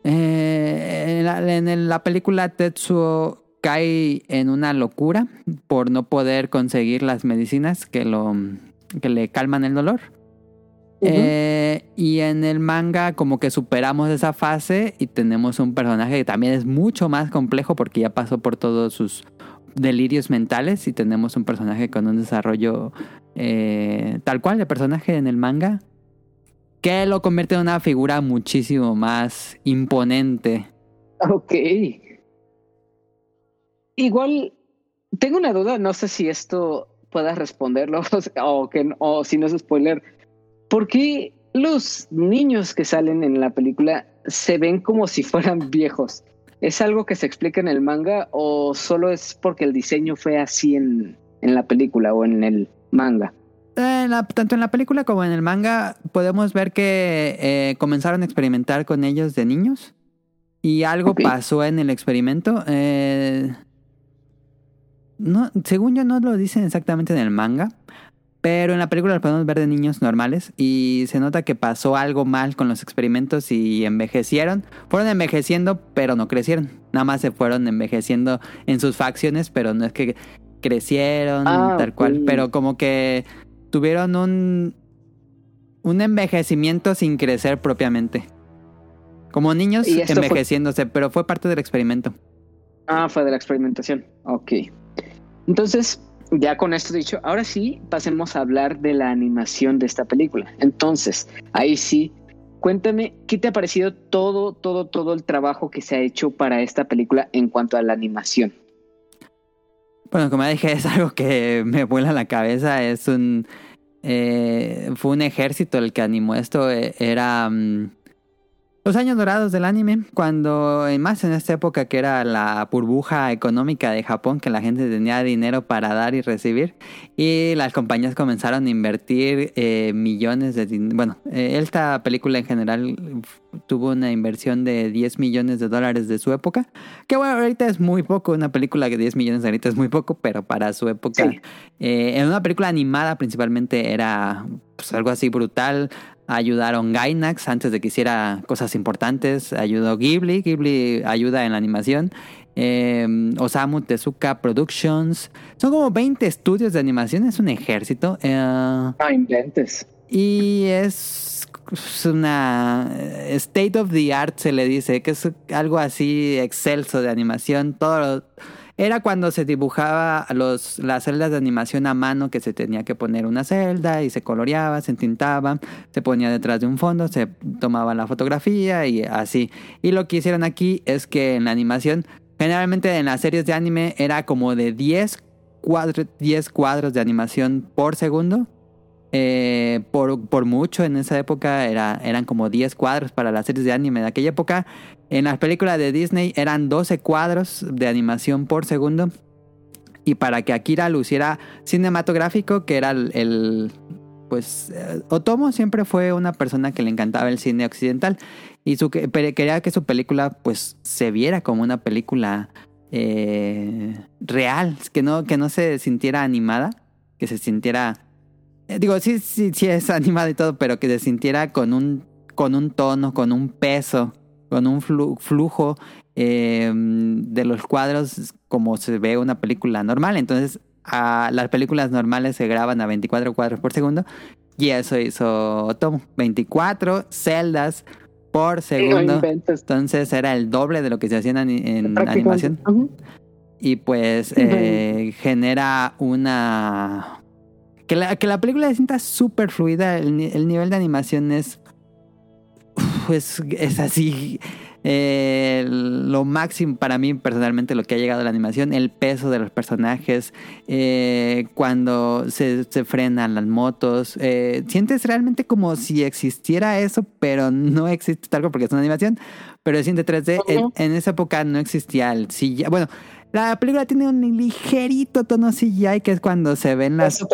eh, en, la, en la película Tetsuo cae en una locura por no poder conseguir las medicinas que lo que le calman el dolor. Eh, y en el manga como que superamos esa fase y tenemos un personaje que también es mucho más complejo porque ya pasó por todos sus delirios mentales y tenemos un personaje con un desarrollo eh, tal cual de personaje en el manga que lo convierte en una figura muchísimo más imponente. Ok. Igual, tengo una duda, no sé si esto puedas responderlo o, que, o si no es spoiler. ¿Por qué los niños que salen en la película se ven como si fueran viejos? ¿Es algo que se explica en el manga o solo es porque el diseño fue así en, en la película o en el manga? En la- tanto en la película como en el manga podemos ver que eh, comenzaron a experimentar con ellos de niños y algo pasó en el experimento. eh, no, según yo no lo dicen exactamente en el manga, pero en la película lo podemos ver de niños normales y se nota que pasó algo mal con los experimentos y envejecieron. Fueron envejeciendo, pero no crecieron. Nada más se fueron envejeciendo en sus facciones, pero no es que crecieron Ah, tal cual, pero como que tuvieron un un envejecimiento sin crecer propiamente. Como niños fue- envejeciéndose, pero fue parte del experimento. Ah, fue de la experimentación. Ok. Entonces, ya con esto dicho, ahora sí pasemos a hablar de la animación de esta película. Entonces, ahí sí, cuéntame, ¿qué te ha parecido todo, todo, todo el trabajo que se ha hecho para esta película en cuanto a la animación? Bueno, como ya dije, es algo que me vuela la cabeza. Es un. eh, fue un ejército el que animó esto. eh, Era. mm, los años dorados del anime, cuando, eh, más en esta época que era la burbuja económica de Japón, que la gente tenía dinero para dar y recibir, y las compañías comenzaron a invertir eh, millones de. Bueno, eh, esta película en general tuvo una inversión de 10 millones de dólares de su época, que bueno, ahorita es muy poco, una película que 10 millones ahorita es muy poco, pero para su época, Sí. eh, en una película animada principalmente era pues, algo así brutal. Ayudaron Gainax antes de que hiciera cosas importantes. Ayudó Ghibli. Ghibli ayuda en la animación. Eh, Osamu Tezuka Productions. Son como 20 estudios de animación. Es un ejército. Eh, Ah, inventes. y es una state of the art, se le dice, que es algo así excelso de animación. Todo lo- era cuando se dibujaba los, las celdas de animación a mano, que se tenía que poner una celda y se coloreaba, se entintaba, se ponía detrás de un fondo, se tomaba la fotografía y así. Y lo que hicieron aquí es que en la animación, generalmente en las series de anime era como de 10 cuadros, 10 cuadros de animación por segundo. Eh, por, por mucho en esa época era, eran como 10 cuadros para las series de anime de aquella época. En las películas de Disney eran 12 cuadros de animación por segundo. Y para que Akira luciera cinematográfico, que era el... el, pues eh, Otomo siempre fue una persona que le encantaba el cine occidental y quería que su película pues se viera como una película eh, real, que no, que no se sintiera animada, que se sintiera Digo, sí, sí, sí es animado y todo, pero que se sintiera con un, con un tono, con un peso, con un flu- flujo eh, de los cuadros como se ve una película normal. Entonces, a, las películas normales se graban a 24 cuadros por segundo y eso hizo Otomo. 24 celdas por segundo. Entonces era el doble de lo que se hacía en, animación. Y pues eh, genera una... Que la, que la película se sienta súper fluida. El, el nivel de animación es... es, es así... Eh, lo máximo para mí personalmente lo que ha llegado a la animación, el peso de los personajes, eh, cuando se, se, frenan las motos, eh, sientes realmente como si existiera eso, pero no existe tal porque es una animación, pero siente 3D. en, esa época no existía el CGI. Bueno, la película tiene un ligerito tono CGI que es cuando se ven las,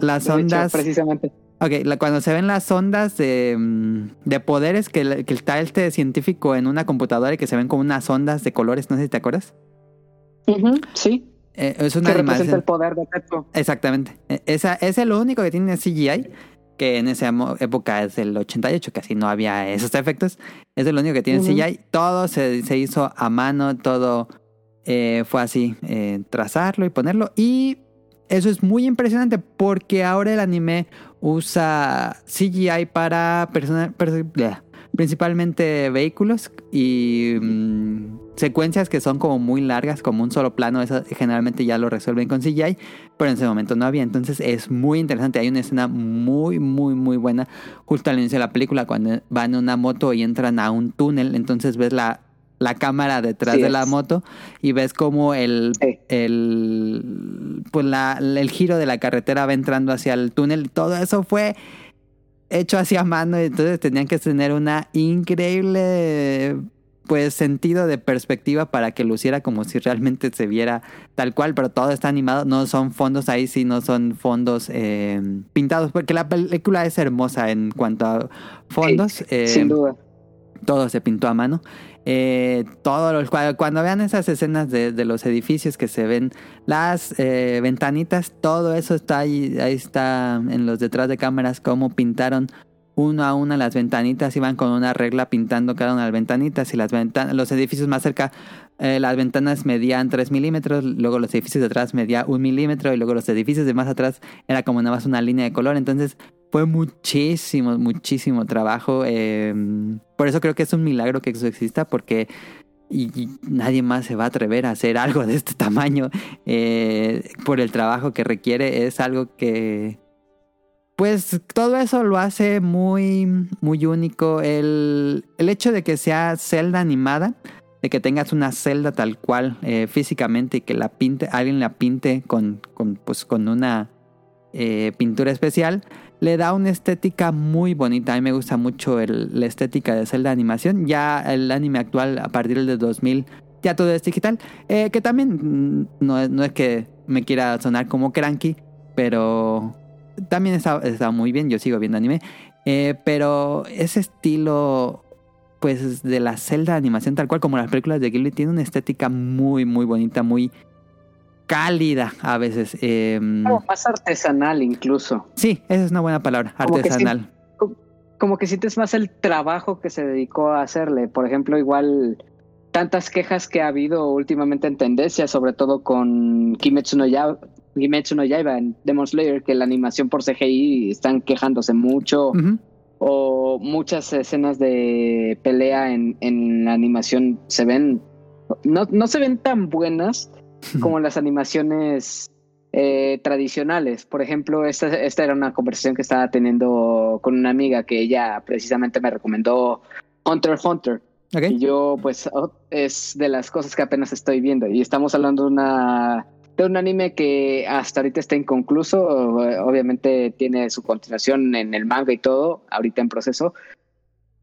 las ondas. precisamente. Ok, cuando se ven las ondas de, mm, de poderes que, que, está este científico en una computadora y que se ven como unas ondas de colores, no sé si te acuerdas. sí. Eh, es una que representa el poder de Petro. Exactamente. E, esa, es lo único que tiene CGI, que en esa época es el 88, casi no había esos efectos. Es lo único que tiene CGI. Todo se, se, hizo a mano, todo eh, fue así, eh, trazarlo y ponerlo. Y eso es muy impresionante porque ahora el anime usa CGI para principalmente vehículos y mm, secuencias que son como muy largas, como un solo plano. Eso generalmente ya lo resuelven con CGI, pero en ese momento no había. Entonces es muy interesante. Hay una escena muy, muy, muy buena justo al inicio de la película cuando van en una moto y entran a un túnel. Entonces ves la la cámara detrás de la moto y ves como el, el pues la, el giro de la carretera va entrando hacia el túnel. Todo eso fue hecho hacia mano y entonces tenían que tener una increíble pues sentido de perspectiva para que luciera como si realmente se viera tal cual, pero todo está animado, no son fondos ahí, sí, no son fondos eh, pintados, porque la película es hermosa en cuanto a fondos. Eh, sin duda. Todo se pintó a mano. Eh, todos los, cuando vean esas escenas de, los edificios que se ven, las eh, ventanitas, todo eso está ahí, ahí está en los detrás de cámaras, cómo pintaron uno a una las ventanitas, iban con una regla pintando cada una de las ventanitas y las ventanas, los edificios más cerca, eh, las ventanas medían 3 milímetros, luego los edificios de atrás medían 1 milímetro y luego los edificios de más atrás era como nada más una línea de color, entonces fue muchísimo, muchísimo trabajo. Em, por eso creo que es un milagro que eso exista, porque nadie más se va a atrever a hacer algo de este tamaño eh, por el trabajo que requiere. Es algo que, pues, todo eso lo hace muy, muy único. El, el hecho de que sea celda animada, de que tengas una celda tal cual eh, físicamente y que la pinte, alguien la pinte con, con, pues, con una eh, pintura especial, le da una estética muy bonita. A mí me gusta mucho la estética de Zelda animación. Ya el anime actual, a partir del 2000, ya todo es digital. Eh, que también mm, no, no, es que me quiera sonar como cranky, pero también está, está muy bien. Yo sigo viendo anime. Pero ese estilo, pues de la Zelda animación, tal cual como las películas de Ghibli, tiene una estética muy, muy bonita, muy cálida a veces. Eh, más artesanal incluso. Sí, esa es una buena palabra, artesanal. Como que, sientes más el trabajo que se dedicó a hacerle. Por ejemplo, igual tantas quejas que ha habido últimamente en tendencia, sobre todo con Kimetsu no, Yaiba, Kimetsu no Yaiba en Demon Slayer, que la animación por CGI están quejándose mucho. O muchas escenas de pelea en, en la animación se ven, no, no se ven tan buenas, como las animaciones eh, tradicionales. Por ejemplo, esta, esta era una conversación que estaba teniendo con una amiga que ella precisamente me recomendó Hunter x Hunter. Y yo, pues, oh, es de las cosas que apenas estoy viendo. Y estamos hablando de una de un anime que hasta ahorita está inconcluso. Obviamente tiene su continuación en el manga y todo, ahorita en proceso.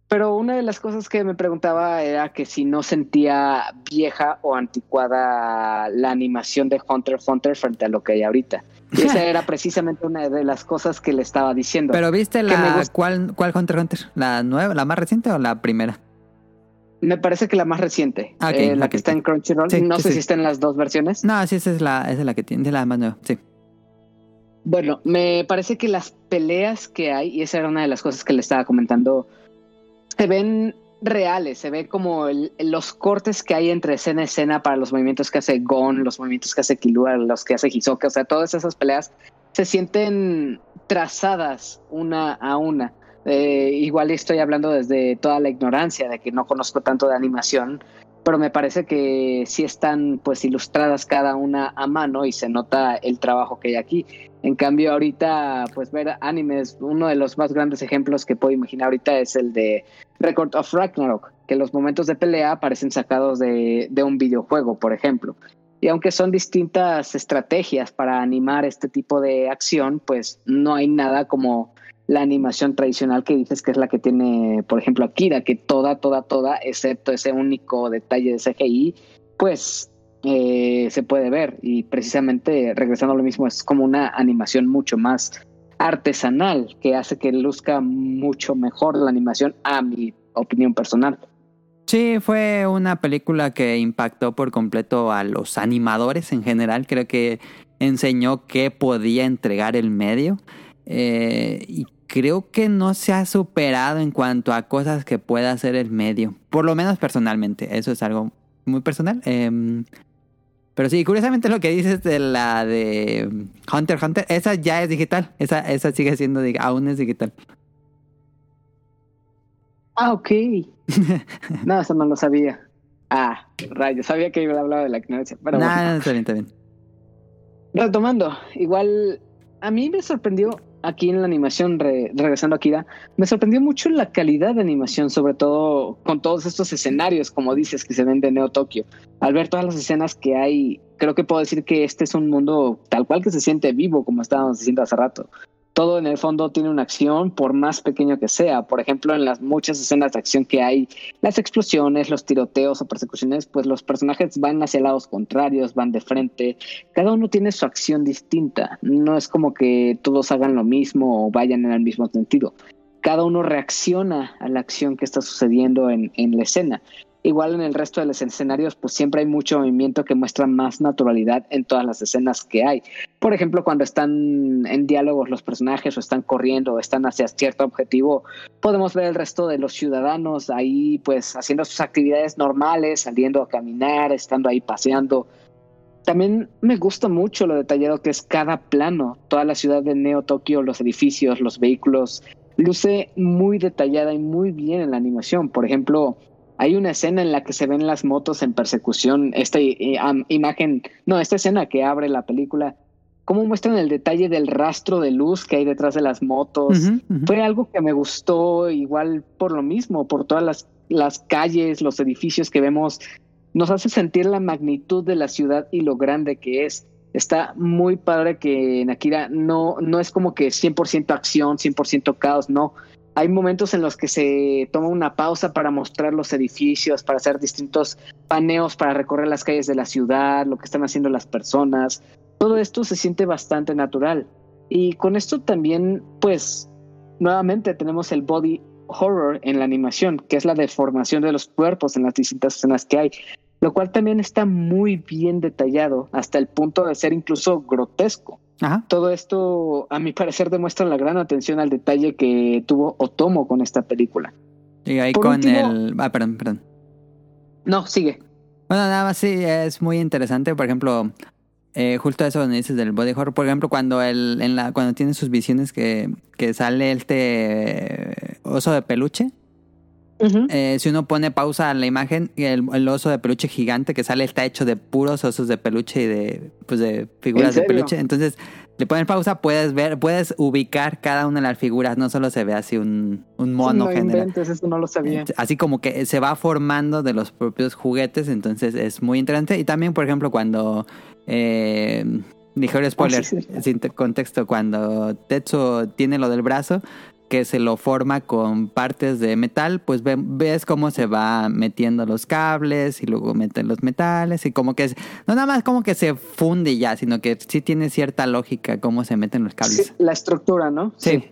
Pero una de las cosas que me preguntaba era que si no sentía vieja o anticuada la animación de Hunter x Hunter frente a lo que hay ahorita. Y esa era precisamente una de las cosas que le estaba diciendo. Pero viste la ¿cuál, cuál Hunter x Hunter? ¿La nueva, la más reciente o la primera? Me parece que la más reciente. Ah, eh, la que está en Crunchyroll. no sé si está en las dos versiones. No, sí, esa es la, esa es la que tiene, la más nueva, sí. Bueno, me parece que las peleas que hay, y esa era una de las cosas que le estaba comentando se ven reales, se ve como los cortes que hay entre escena y escena para los movimientos que hace Gon, los movimientos que hace Killua, los que hace Hisoka, o sea, todas esas peleas se sienten trazadas una a una. Eh, igual estoy hablando desde toda la ignorancia de que no conozco tanto de animación, pero me parece que sí están pues ilustradas cada una a mano y se nota el trabajo que hay aquí. En cambio, ahorita, pues ver animes, uno de los más grandes ejemplos que puedo imaginar ahorita es el de Record of Ragnarok, que los momentos de pelea parecen sacados de, de un videojuego, por ejemplo. Y aunque son distintas estrategias para animar este tipo de acción, pues no hay nada como la animación tradicional que dices que es la que tiene, por ejemplo, Akira, que toda, toda, toda, excepto ese único detalle de CGI, pues eh, se puede ver. Y precisamente, regresando a lo mismo, es como una animación mucho más artesanal que hace que luzca mucho mejor la animación, a mi opinión personal. Sí, fue una película que impactó por completo a los animadores en general. Creo que enseñó qué podía entregar el medio. Eh, creo que no se ha superado en cuanto a cosas que pueda hacer el medio. Por lo menos personalmente. Eso es algo muy personal. Em, pero sí, curiosamente lo que dices de la de Hunter x Hunter, esa ya es digital. Esa, esa sigue siendo, aún es digital. Ah, ok. no, eso no lo sabía. Ah, rayos, sabía que iba a hablar de la ignorancia. Pero no, está bien, está bien. Retomando, igual a mí me sorprendió aquí en la animación, regresando a Akira, me sorprendió mucho la calidad de animación, sobre todo con todos estos escenarios, como dices, que se ven de Neo Tokio. Al ver todas las escenas que hay, creo que puedo decir que este es un mundo tal cual que se siente vivo, como estábamos diciendo hace rato todo en el fondo tiene una acción, por más pequeño que sea. Por ejemplo, en las muchas escenas de acción que hay, las explosiones, los tiroteos o persecuciones, pues los personajes van hacia lados contrarios, van de frente. Cada uno tiene su acción distinta. No es como que todos hagan lo mismo o vayan en el mismo sentido. Cada uno reacciona a la acción que está sucediendo en, en la escena. Igual en el resto de los escenarios, pues siempre hay mucho movimiento que muestra más naturalidad en todas las escenas que hay. Por ejemplo, cuando están en diálogos los personajes o están corriendo o están hacia cierto objetivo, podemos ver el resto de los ciudadanos ahí pues haciendo sus actividades normales, saliendo a caminar, estando ahí paseando. También me gusta mucho lo detallado que es cada plano, toda la ciudad de Neo Tokio, los edificios, los vehículos, luce muy detallada y muy bien en la animación. Por ejemplo, hay una escena en la que se ven las motos en persecución, esta eh, imagen, no, esta escena que abre la película, cómo muestran el detalle del rastro de luz que hay detrás de las motos. Fue algo que me gustó igual por lo mismo, por todas las, las calles, los edificios que vemos, nos hace sentir la magnitud de la ciudad y lo grande que es. Está muy padre que en Akira no, no es como que 100% acción, 100% caos, no hay momentos en los que se toma una pausa para mostrar los edificios, para hacer distintos paneos, para recorrer las calles de la ciudad, lo que están haciendo las personas. Todo esto se siente bastante natural. Y con esto también, pues, nuevamente tenemos el body horror en la animación, que es la deformación de los cuerpos en las distintas escenas que hay, lo cual también está muy bien detallado, hasta el punto de ser incluso grotesco. Todo esto, a mi parecer, demuestra la gran atención al detalle que tuvo Otomo con esta película. Y ahí con el... Ah, perdón, perdón. No, sigue. Bueno, nada más sí, es muy interesante, por ejemplo, eh, justo eso donde dices del body horror, por ejemplo, cuando el, en la, cuando tiene sus visiones que, que sale este oso de peluche, eh, si uno pone pausa a la imagen, el, el, oso de peluche gigante que sale está hecho de puros osos de peluche y de, pues de figuras de peluche. Entonces, le pones pausa, puedes ver, puedes ubicar cada una de las figuras, no solo se ve así un, un mono no general. eso no lo sabía. Así como que se va formando de los propios juguetes, entonces es muy interesante. Y también, por ejemplo, cuando... Eh, Ligero ah, spoiler, sin contexto, cuando Tetsuo tiene lo del brazo, que se lo forma con partes de metal, pues ves cómo se va metiendo los cables y luego meten los metales y como que es, no nada más como que se funde ya, sino que sí tiene cierta lógica cómo se meten los cables. la estructura, ¿no? Sí.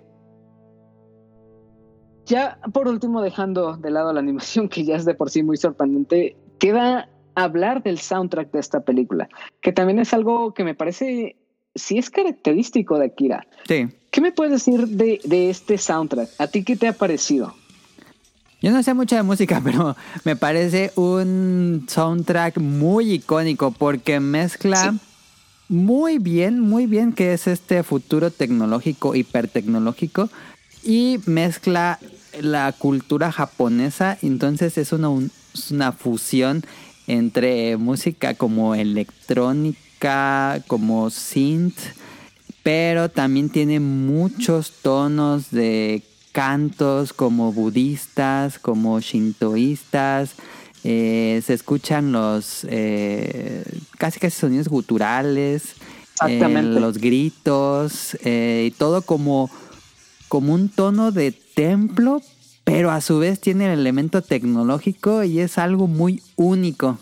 Ya por último, dejando de lado la animación, que ya es de por sí muy sorprendente, queda hablar del soundtrack de esta película, que también es algo que me parece, sí es característico de Akira. Sí. ¿Qué me puedes decir de, este soundtrack? ¿A ti qué te ha parecido? Yo no sé mucho de música, pero me parece un soundtrack muy icónico porque mezcla muy bien, muy bien que es este futuro tecnológico, hipertecnológico y mezcla la cultura japonesa, entonces es una, es una fusión entre música como electrónica, como synth, pero también tiene muchos tonos de cantos como budistas, como shintoístas. Eh, se escuchan los eh, casi casi sonidos guturales, eh, los gritos y todo como, como un tono de templo, pero a su vez tiene el elemento tecnológico y es algo muy único.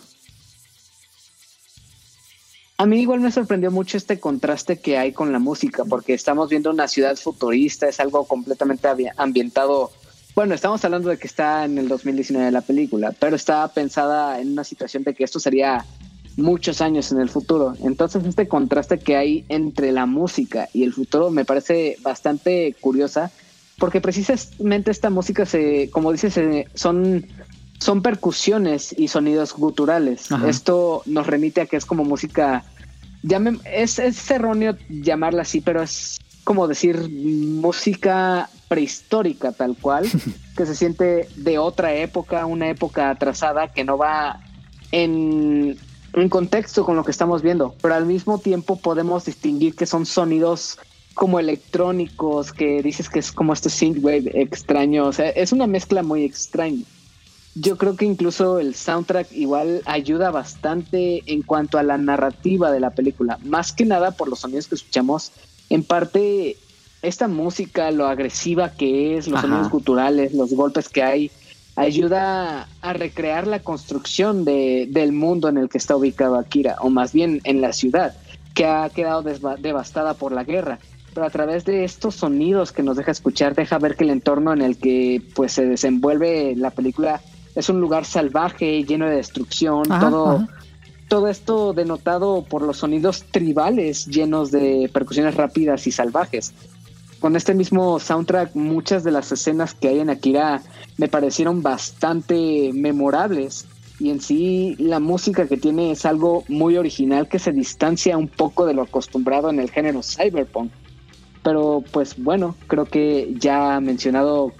A mí igual me sorprendió mucho este contraste que hay con la música, porque estamos viendo una ciudad futurista, es algo completamente ambientado. Bueno, estamos hablando de que está en el 2019 la película, pero está pensada en una situación de que esto sería muchos años en el futuro. Entonces, este contraste que hay entre la música y el futuro me parece bastante curiosa, porque precisamente esta música se, como dices, son son percusiones y sonidos guturales. Esto nos remite a que es como música, es, es erróneo llamarla así, pero es como decir música prehistórica tal cual, que se siente de otra época, una época atrasada que no va en, en contexto con lo que estamos viendo, pero al mismo tiempo podemos distinguir que son sonidos como electrónicos, que dices que es como este synthwave extraño, o sea, es una mezcla muy extraña yo creo que incluso el soundtrack igual ayuda bastante en cuanto a la narrativa de la película, más que nada por los sonidos que escuchamos. En parte, esta música, lo agresiva que es, los sonidos culturales, los golpes que hay, ayuda a recrear la construcción de, del mundo en el que está ubicado Akira, o más bien en la ciudad, que ha quedado devastada por la guerra. Pero a través de estos sonidos que nos deja escuchar, deja ver que el entorno en el que pues se desenvuelve la película es un lugar salvaje, lleno de destrucción, todo, todo esto denotado por los sonidos tribales llenos de percusiones rápidas y salvajes. Con este mismo soundtrack, muchas de las escenas que hay en Akira me parecieron bastante memorables. Y en sí, la música que tiene es algo muy original que se distancia un poco de lo acostumbrado en el género cyberpunk. Pero pues bueno, creo que ya mencionado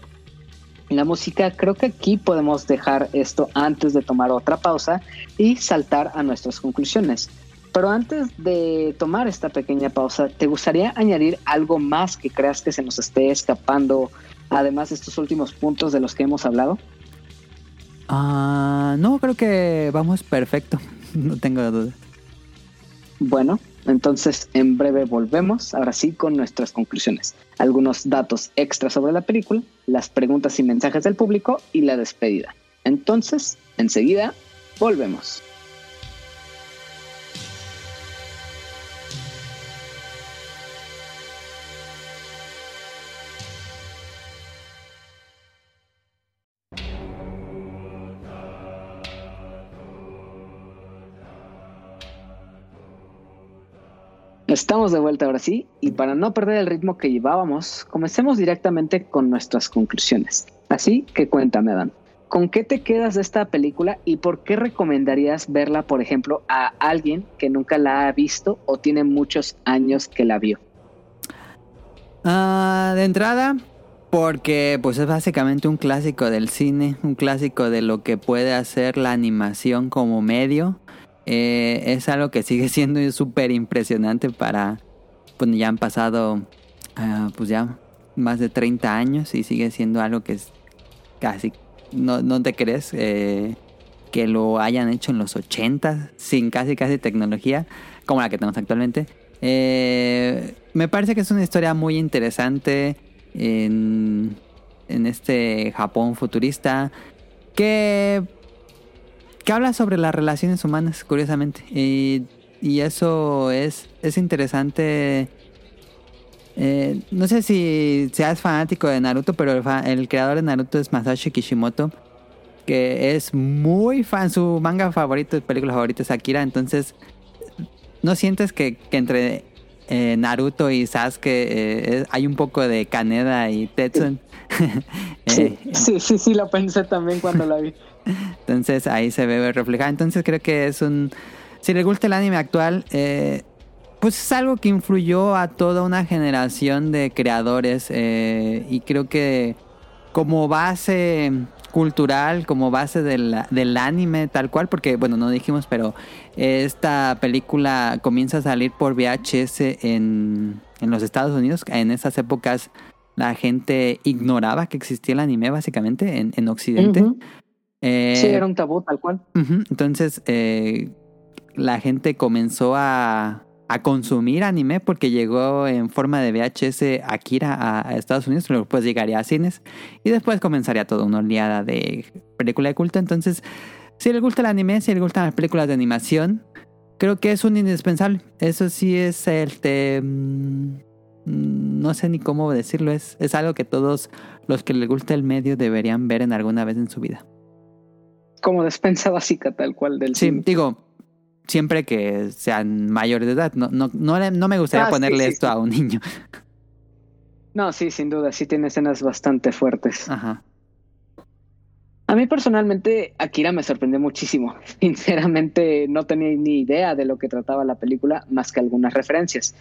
la música, creo que aquí podemos dejar esto antes de tomar otra pausa y saltar a nuestras conclusiones. Pero antes de tomar esta pequeña pausa, ¿te gustaría añadir algo más que creas que se nos esté escapando, además de estos últimos puntos de los que hemos hablado? Ah, no, creo que vamos perfecto, no tengo duda. Bueno, entonces, en breve volvemos, ahora sí, con nuestras conclusiones. Algunos datos extra sobre la película, las preguntas y mensajes del público y la despedida. Entonces, enseguida, volvemos. Estamos de vuelta ahora sí, y para no perder el ritmo que llevábamos, comencemos directamente con nuestras conclusiones. Así que cuéntame, Adán, ¿con qué te quedas de esta película y por qué recomendarías verla, por ejemplo, a alguien que nunca la ha visto o tiene muchos años que la vio? Ah, de entrada, porque pues es básicamente un clásico del cine, un clásico de lo que puede hacer la animación como medio. Eh, es algo que sigue siendo súper impresionante para, pues ya han pasado, ah, pues ya más de 30 años y sigue siendo algo que es casi, no, no te crees eh, que lo hayan hecho en los 80 sin casi casi tecnología como la que tenemos actualmente. Eh, me parece que es una historia muy interesante en, en este Japón futurista que que habla sobre las relaciones humanas, curiosamente. Y, y eso es, es interesante. Eh, no sé si seas fanático de Naruto, pero el, creador de Naruto es Masashi Kishimoto, que es muy fan, su manga favorito, película favorita es Akira, entonces ¿no sientes que, entre eh, Naruto y Sasuke eh, hay un poco de Kaneda y Tetsun? sí, sí, sí, sí, lo pensé también cuando la vi. Entonces ahí se ve reflejado. Entonces creo que es un... Si le gusta el anime actual, eh, pues es algo que influyó a toda una generación de creadores eh, y creo que como base cultural, como base del, del, anime tal cual, porque bueno, no dijimos, pero esta película comienza a salir por VHS en, en los Estados Unidos, en esas épocas la gente ignoraba que existía el anime básicamente en, en Occidente. Eh, Sí, era un tabú tal cual. Entonces, eh, la gente comenzó a, a consumir anime porque llegó en forma de VHS Akira a, a Estados Unidos, luego después llegaría a cines y después comenzaría toda una oleada de película de culto. Entonces, si le gusta el anime, si le gustan las películas de animación, creo que es un indispensable. Eso sí es el de... mm, No sé ni cómo decirlo, es, es algo que todos los que les gusta el medio deberían ver en alguna vez en su vida. Como despensa básica tal cual del Sí, cine. digo, siempre que sean mayores de edad. No, no, no, me gustaría Ah, sí, ponerle sí, esto sí. a un niño. No, sí, sin duda, sí tiene escenas bastante fuertes. Ajá. A mí personalmente Akira me sorprendió muchísimo. Sinceramente no tenía ni idea de lo que trataba la película más que algunas referencias.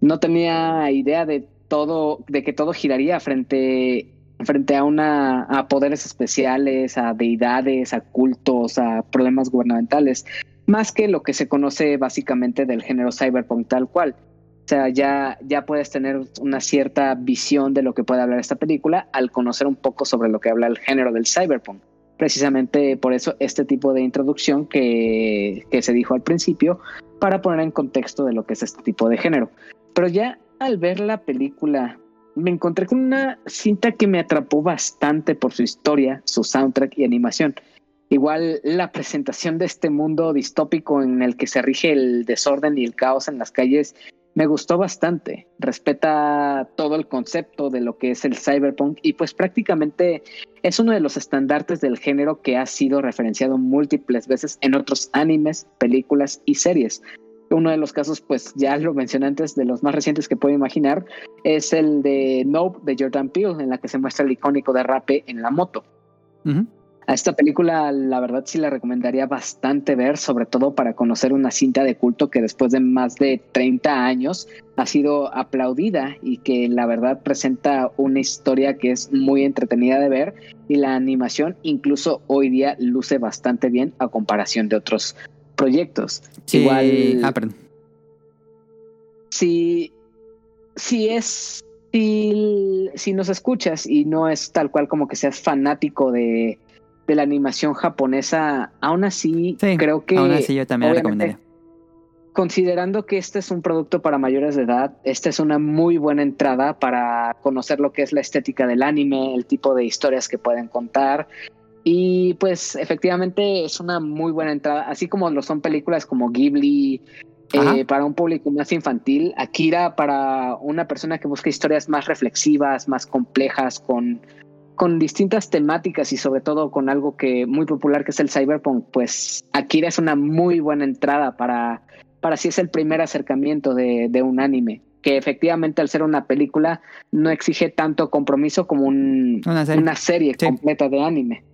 No tenía idea de todo, de que todo giraría frente, frente a una a poderes especiales, a deidades, a cultos, a problemas gubernamentales, más que lo que se conoce básicamente del género cyberpunk tal cual. O sea, ya, ya puedes tener una cierta visión de lo que puede hablar esta película al conocer un poco sobre lo que habla el género del cyberpunk. Precisamente por eso este tipo de introducción que, que se dijo al principio, para poner en contexto de lo que es este tipo de género. Pero ya al ver la película, me encontré con una cinta que me atrapó bastante por su historia, su soundtrack y animación. Igual la presentación de este mundo distópico en el que se rige el desorden y el caos en las calles me gustó bastante. Respeta todo el concepto de lo que es el cyberpunk y pues prácticamente es uno de los estandartes del género que ha sido referenciado múltiples veces en otros animes, películas y series. Uno de los casos, pues ya lo mencioné antes, de los más recientes que puedo imaginar, es el de Nope de Jordan Peele, en la que se muestra el icónico derrape en la moto. A esta película, la verdad, sí la recomendaría bastante ver, sobre todo para conocer una cinta de culto que después de más de 30 años ha sido aplaudida y que la verdad presenta una historia que es muy entretenida de ver y la animación incluso hoy día luce bastante bien a comparación de otros proyectos. Sí. Igual, Ah, perdón. si, si es, si, si nos escuchas y no es tal cual como que seas fanático de, de la animación japonesa, aún así Sí, creo que Aún así yo también la recomendaría. considerando que este es un producto para mayores de edad, esta es una muy buena entrada para conocer lo que es la estética del anime, el tipo de historias que pueden contar. Y pues efectivamente es una muy buena entrada, así como lo son películas como Ghibli, eh, para un público más infantil, Akira para una persona que busca historias más reflexivas, más complejas, con, con distintas temáticas y sobre todo con algo que muy popular que es el cyberpunk, pues Akira es una muy buena entrada para, para si es el primer acercamiento de, de un anime que efectivamente al ser una película no exige tanto compromiso como un- Una serie. una serie Sí. completa de anime.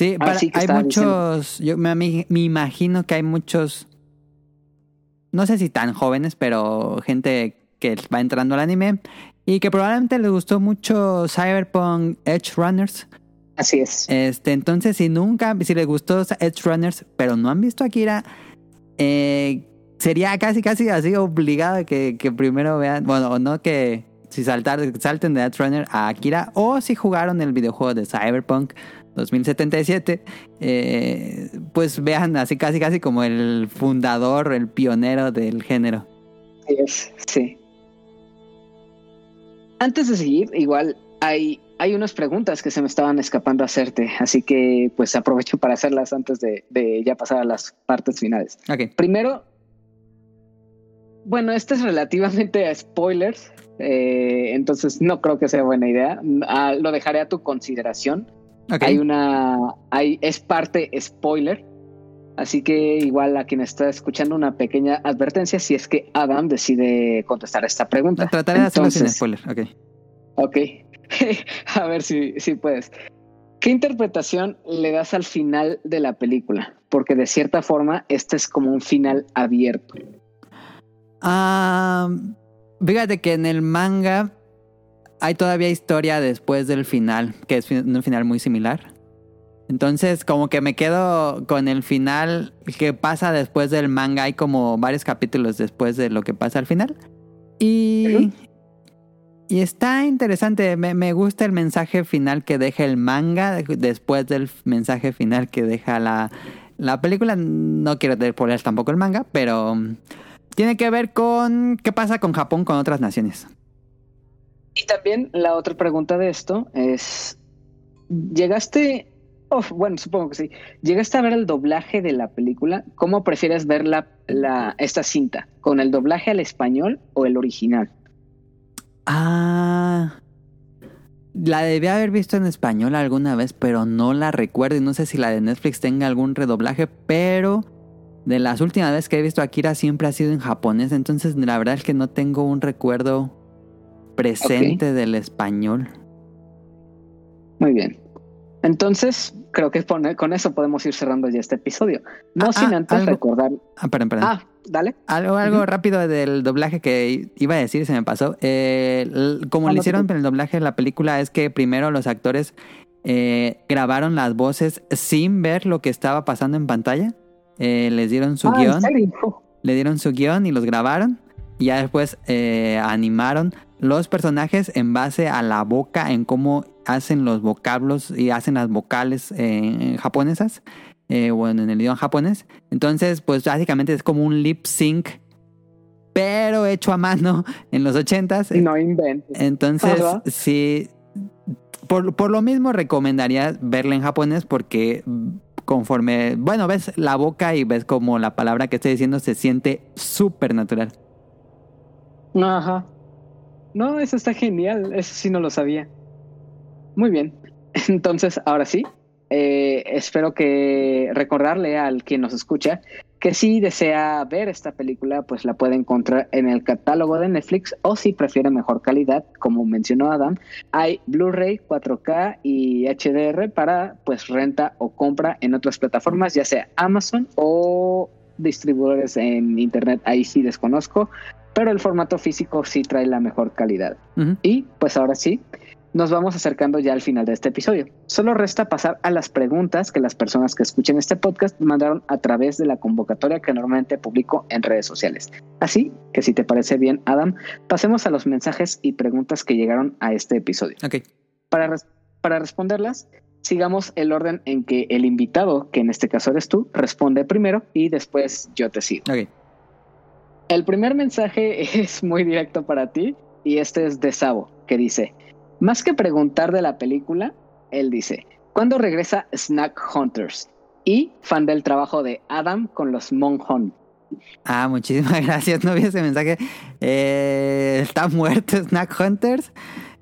Sí, Ah, para- sí, hay muchos. Yo me, me- me imagino que hay muchos. No sé si tan jóvenes, pero gente que va entrando al anime y que probablemente les gustó mucho Cyberpunk Edge Runners. Así es. Este, entonces, si nunca, si les gustó Edge Runners, pero no han visto Akira, eh, sería casi, casi así obligado que, que primero vean, bueno, o no que si saltar, salten de Edge Runner a Akira, o si jugaron el videojuego de Cyberpunk 2077, eh, pues vean así casi, casi como el fundador, el pionero del género. Así es, sí. Antes de seguir, igual hay, hay unas preguntas que se me estaban escapando hacerte, así que pues aprovecho para hacerlas antes de, de ya pasar a las partes finales. Ok. Primero, bueno, este es relativamente a spoilers, eh, entonces no creo que sea buena idea. Ah, lo dejaré a tu consideración. Ok. Hay una, hay, es parte spoiler. Así que igual a quien está escuchando una pequeña advertencia si es que Adam decide contestar esta pregunta. Trataré de hacerlo sin spoiler. Ok. Ok. a ver si, si puedes. ¿Qué interpretación le das al final de la película? Porque de cierta forma este es como un final abierto. Ah, fíjate que en el manga hay todavía historia después del final, que es un final muy similar. Entonces, como que me quedo con el final que pasa después del manga. Hay como varios capítulos después de lo que pasa al final. Y. Está interesante, me, me, gusta el mensaje final que deja el manga después del mensaje final que deja la, la película. No quiero poner tampoco el manga, pero tiene que ver con qué pasa con Japón con otras naciones. Y también la otra pregunta de esto es, ¿llegaste, bueno, supongo que sí, ¿llegaste a ver el doblaje de la película? ¿Cómo prefieres ver la, la, esta cinta? ¿Con el doblaje al español o el original? Ah. La debí haber visto en español alguna vez, pero no la recuerdo. Y no sé si la de Netflix tenga algún redoblaje, pero de las últimas veces que he visto Akira siempre ha sido en japonés. Entonces, la verdad es que no tengo un recuerdo presente del español. Muy bien. Entonces, creo que con eso podemos ir cerrando ya este episodio. No ah, sin antes recordar. Ah, perdón, perdón. Ah, dale. Algo, algo rápido del doblaje que iba a decir, se me pasó. Eh, como ah, le hicieron el doblaje de la película, es que primero los actores eh, grabaron las voces sin ver lo que estaba pasando en pantalla. Eh, les dieron su guion. Le dieron su guion y los grabaron. Y ya después animaron los personajes en base a la boca, en cómo hacen los vocablos y hacen las vocales japonesas eh, bueno, en el idioma japonés. Entonces, pues básicamente es como un lip sync, pero hecho a mano en los ochentas. No inventes. Entonces, sí, por, por lo mismo recomendaría verla en japonés porque conforme, bueno, ves la boca y ves como la palabra que estoy diciendo se siente súper natural. Ajá. No, eso está genial, eso sí no lo sabía. Muy bien. Entonces, ahora sí, eh, espero que recordarle al quien nos escucha que si desea ver esta película, pues la puede encontrar en el catálogo de Netflix o si prefiere mejor calidad, como mencionó Adam, hay Blu-ray, 4K y HDR para pues renta o compra en otras plataformas, ya sea Amazon o distribuidores en internet, ahí sí desconozco, pero el formato físico sí trae la mejor calidad. Y pues ahora sí, nos vamos acercando ya al final de este episodio. Solo resta pasar a las preguntas que las personas que escuchen este podcast mandaron a través de la convocatoria que normalmente publico en redes sociales. Así que si te parece bien, Adam, pasemos a los mensajes y preguntas que llegaron a este episodio. Okay. Para, para responderlas, sigamos el orden en que el invitado, que en este caso eres tú, responde primero y después yo te sigo. Okay. El primer mensaje es muy directo para ti y este es de Sabo, que dice... Más que preguntar de la película, él dice, ¿cuándo regresa Snack Hunters? Y fan del trabajo de Adam con los Monjon. Ah, muchísimas gracias. No vi ese mensaje. Eh, está muerto Snack Hunters.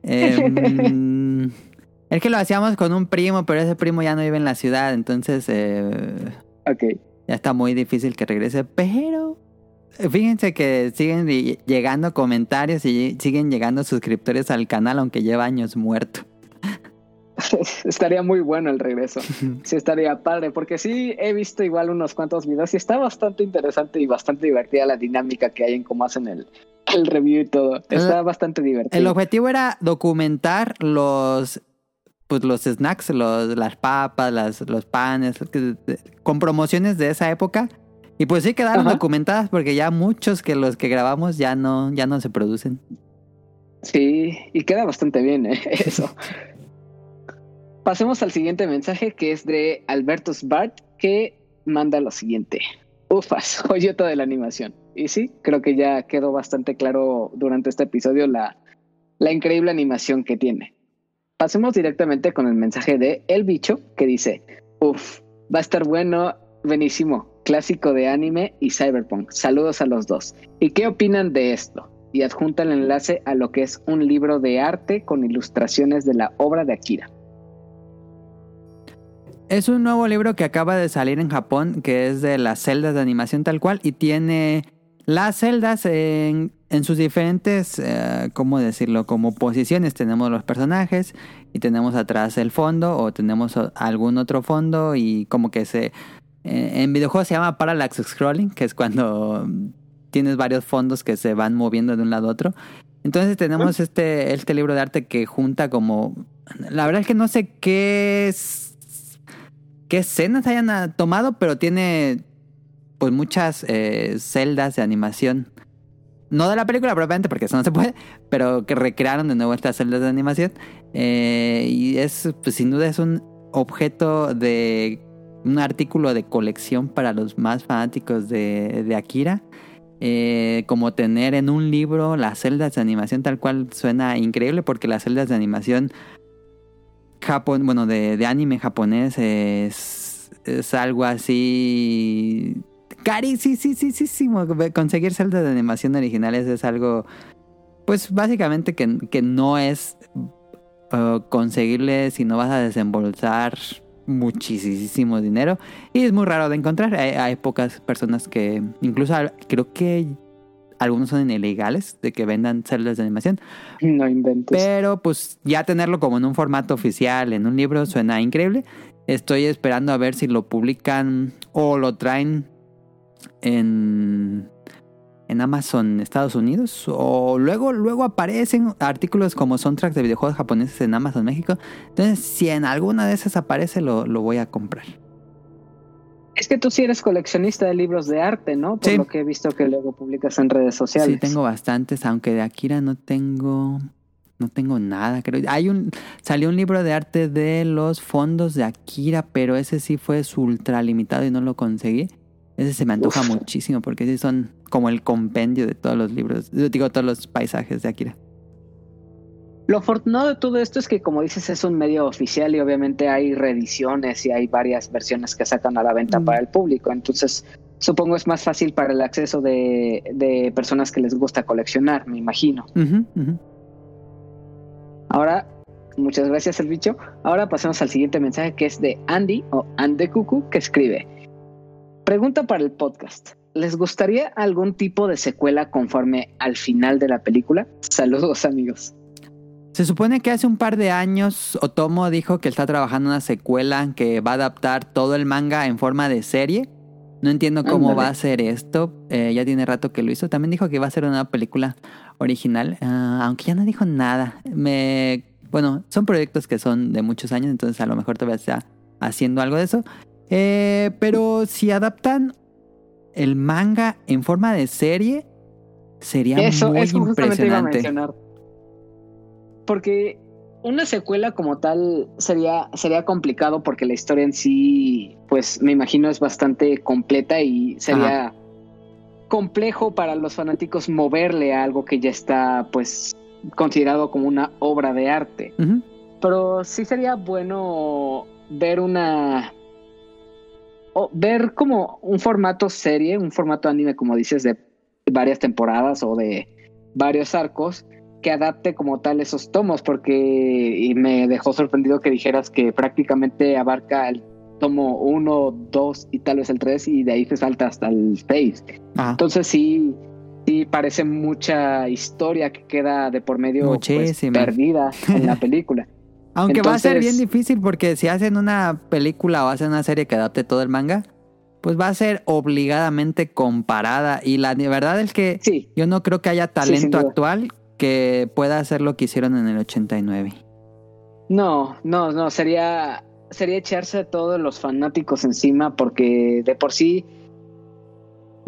Em, es que lo hacíamos con un primo, pero ese primo ya no vive en la ciudad, entonces eh, ya está muy difícil que regrese. Pero Fíjense que siguen llegando comentarios y siguen llegando suscriptores al canal, aunque lleva años muerto. estaría muy bueno el regreso. Sí, estaría padre, porque sí he visto igual unos cuantos videos y está bastante interesante y bastante divertida la dinámica que hay en cómo hacen el, el review y todo. Está bastante divertido. El objetivo era documentar los pues los snacks, los, las papas, las, los panes, con promociones de esa época y pues sí quedaron documentadas porque ya muchos que los que grabamos ya no, ya no se producen. Sí, y queda bastante bien ¿eh? eso. Pasemos al siguiente mensaje que es de Albertus Bart que manda lo siguiente. Ufas, joyeta de la animación. Y sí, creo que ya quedó bastante claro durante este episodio la, la increíble animación que tiene. Pasemos directamente con el mensaje de El Bicho que dice, uf, va a estar bueno, buenísimo clásico de anime y cyberpunk. Saludos a los dos. ¿Y qué opinan de esto? Y adjunta el enlace a lo que es un libro de arte con ilustraciones de la obra de Akira. Es un nuevo libro que acaba de salir en Japón, que es de las celdas de animación tal cual, y tiene las celdas en, sus diferentes, eh, ¿cómo decirlo? Como posiciones. Tenemos los personajes y tenemos atrás el fondo o tenemos algún otro fondo y como que se en videojuegos se llama parallax scrolling, que es cuando tienes varios fondos que se van moviendo de un lado a otro. Entonces tenemos este, este libro de arte que junta como... La verdad es que no sé qué, qué escenas hayan tomado, pero tiene pues muchas eh, celdas de animación. no de la película propiamente, porque eso no se puede, pero que recrearon de nuevo estas celdas de animación. Eh, y es, pues sin duda, es un objeto de un artículo de colección para los más fanáticos de, de Akira. Eh, como tener en un libro las celdas de animación tal cual suena increíble porque las celdas de animación Japón, bueno, de, anime japonés es, es algo así carísimo. Conseguir celdas de animación originales es algo, pues básicamente que, que no es uh, conseguirle si no vas a desembolsar muchísimo dinero y es muy raro de encontrar. Hay, pocas personas que, incluso creo que algunos son ilegales de que vendan celdas de animación. No inventes. Pero pues ya tenerlo como en un formato oficial, en un libro, suena increíble. Estoy esperando a ver si lo publican o lo traen en, en Amazon Estados Unidos o luego, luego aparecen artículos como soundtracks de videojuegos japoneses en Amazon México. Entonces, si en alguna de esas aparece, lo, voy a comprar. Es que tú sí eres coleccionista de libros de arte, ¿no? Por lo que he visto que luego publicas en redes sociales. Sí, tengo bastantes, aunque de Akira no tengo no tengo nada, creo. Hay un salió un libro de arte de los fondos de Akira, pero ese sí fue ultra limitado y no lo conseguí. Ese se me antoja muchísimo porque sí son como el compendio de todos los libros, digo, todos los paisajes de Akira. Lo afortunado de todo esto es que, como dices, es un medio oficial y obviamente hay reediciones y hay varias versiones que sacan a la venta mm. para el público. Entonces, supongo es más fácil para el acceso de, personas que les gusta coleccionar, me imagino. Ahora, muchas gracias, el bicho. Ahora pasemos al siguiente mensaje que es de Andy o Ande Cucu, que escribe. Pregunta para el podcast. ¿Les gustaría algún tipo de secuela conforme al final de la película? Saludos amigos. Se supone que hace un par de años Otomo dijo que está trabajando una secuela que va a adaptar todo el manga en forma de serie. No entiendo cómo va a ser esto. Eh, ya tiene rato que lo hizo. También dijo que iba a ser una película original, ah, aunque ya no dijo nada. Me, bueno, son proyectos que son de muchos años, entonces a lo mejor todavía está haciendo algo de eso. Eh, pero si adaptan el manga en forma de serie, sería muy impresionante. Porque una secuela como tal sería, sería complicado porque la historia en sí, pues me imagino es bastante completa y sería complejo para los fanáticos moverle a algo que ya está pues considerado como una obra de arte. Pero sí sería bueno ver una ver como un formato serie, un formato anime, como dices, de varias temporadas o de varios arcos, que adapte como tal esos tomos, porque y me dejó sorprendido que dijeras que prácticamente abarca el tomo 1, 2 y tal vez el 3 y de ahí se salta hasta el 6. Entonces sí, sí parece mucha historia que queda de por medio pues, perdida en la película. Aunque va a ser bien difícil porque si hacen una película o hacen una serie que adapte todo el manga, pues va a ser obligadamente comparada. Y la verdad es que yo no creo que haya talento actual que pueda hacer lo que hicieron en el 89. No, no, no, sería, sería echarse a todos los fanáticos encima porque de por sí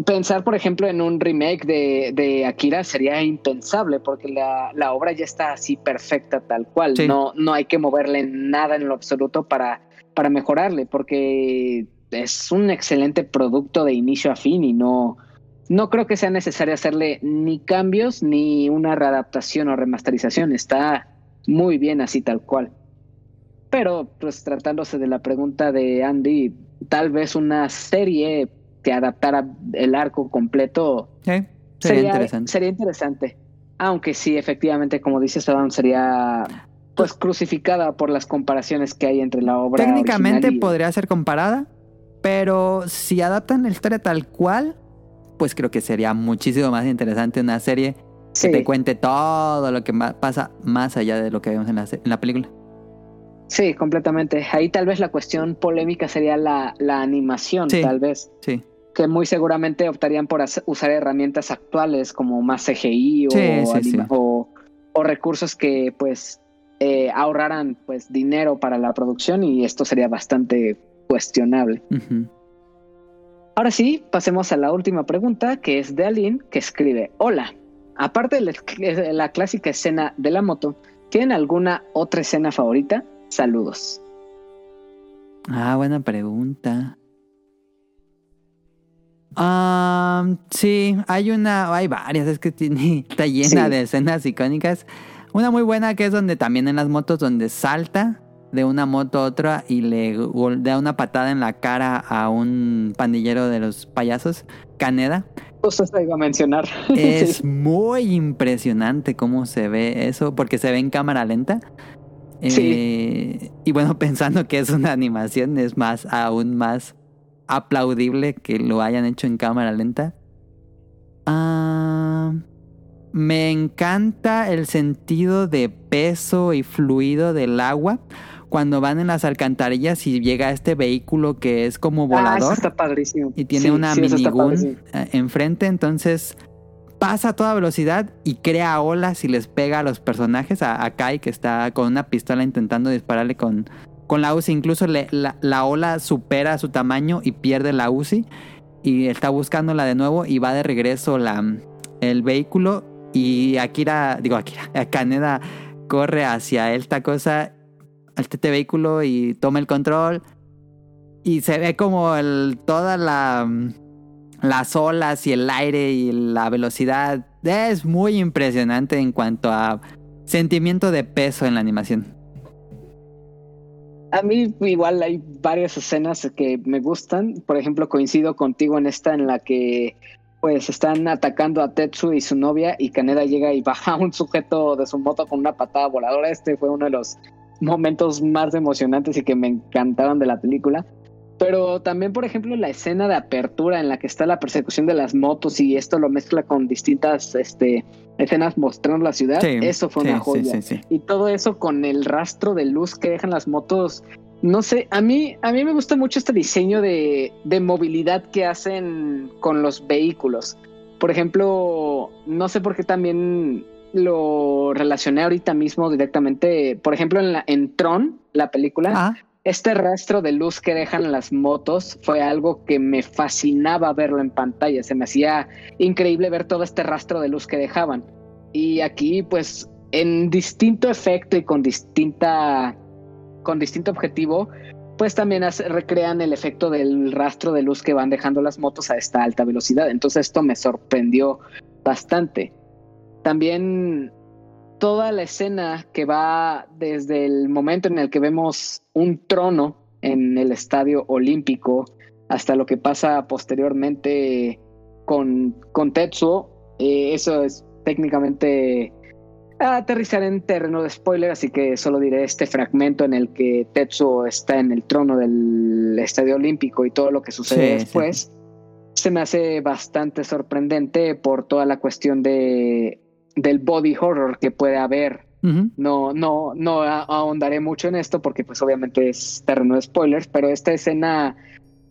pensar, por ejemplo, en un remake de, Akira sería impensable porque la, obra ya está así perfecta tal cual. No, no hay que moverle nada en lo absoluto para, para mejorarle porque es un excelente producto de inicio a fin y no, no creo que sea necesario hacerle ni cambios ni una readaptación o remasterización. Está muy bien así tal cual. Pero, pues tratándose de la pregunta de Andy, tal vez una serie que adaptara el arco completo sería, interesante. Sería interesante. Aunque sí, efectivamente, como dice Adam, sería pues crucificada por las comparaciones que hay entre la obra. Técnicamente podría ser comparada, pero si adaptan la historia tal cual, pues creo que sería muchísimo más interesante una serie que te cuente todo lo que pasa más allá de lo que vemos en la, en la película. Sí, completamente. Ahí tal vez la cuestión polémica sería la, la animación, tal vez. Sí que muy seguramente optarían por usar herramientas actuales como más CGI o, o, recursos que pues eh, ahorraran pues dinero para la producción y esto sería bastante cuestionable. Ahora sí, pasemos a la última pregunta que es de Aline que escribe, hola, aparte de la, clásica escena de la moto, ¿tienen alguna otra escena favorita? Saludos. Ah, buena pregunta. Ah, sí, hay una, hay varias, es que tiene, está llena de escenas icónicas. Una muy buena que es donde también en las motos, donde salta de una moto a otra y le da una patada en la cara a un pandillero de los payasos, Caneda. Justo se iba a mencionar. Es muy impresionante cómo se ve eso, porque se ve en cámara lenta. Sí. Eh, y bueno, pensando que es una animación, es más, aún más aplaudible que lo hayan hecho en cámara lenta. Ah, me encanta el sentido de peso y fluido del agua cuando van en las alcantarillas y llega este vehículo que es como ah, volador. está padrísimo. Y tiene una minigun eh, enfrente, entonces pasa a toda velocidad y crea olas y les pega a los personajes, a, Kai que está con una pistola intentando dispararle con, con la UCI. Incluso la, ola supera su tamaño y pierde la UCI y está buscándola de nuevo y va de regreso la, el vehículo y Akira, digo Akira, Kaneda corre hacia esta cosa, este vehículo y toma el control y se ve como el, toda la las olas y el aire y la velocidad. Es muy impresionante en cuanto a sentimiento de peso en la animación. A mí igual hay varias escenas que me gustan. Por ejemplo, coincido contigo en esta en la que pues están atacando a Tetsu y su novia y Kaneda llega y baja a un sujeto de su moto con una patada voladora. Este fue uno de los momentos más emocionantes y que me encantaron de la película. Pero también, por ejemplo, la escena de apertura en la que está la persecución de las motos y esto lo mezcla con distintas este, escenas mostrando la ciudad, eso fue una joya. y todo eso con el rastro de luz que dejan las motos. No sé, a mí, a mí me gusta mucho este diseño de, de movilidad que hacen con los vehículos. Por ejemplo, no sé por qué también lo relacioné ahorita mismo directamente. Por ejemplo, en, la, en Tron, la película, ah este rastro de luz que dejan las motos fue algo que me fascinaba verlo en pantalla. Se me hacía increíble ver todo este rastro de luz que dejaban. Y aquí, pues, en distinto efecto y con distinta. con distinto objetivo, pues también recrean el efecto del rastro de luz que van dejando las motos a esta alta velocidad. Entonces, esto me sorprendió bastante. También toda la escena que va desde el momento en el que vemos un trono en el estadio olímpico hasta lo que pasa posteriormente con, con Tetsuo, eh, eso es técnicamente aterrizar en terreno de spoiler, así que solo diré este fragmento en el que Tetsuo está en el trono del estadio olímpico y todo lo que sucede después. Se me hace bastante sorprendente por toda la cuestión de del body horror que puede haber. No, no, no ahondaré mucho en esto porque pues obviamente es terreno de spoilers, pero esta escena,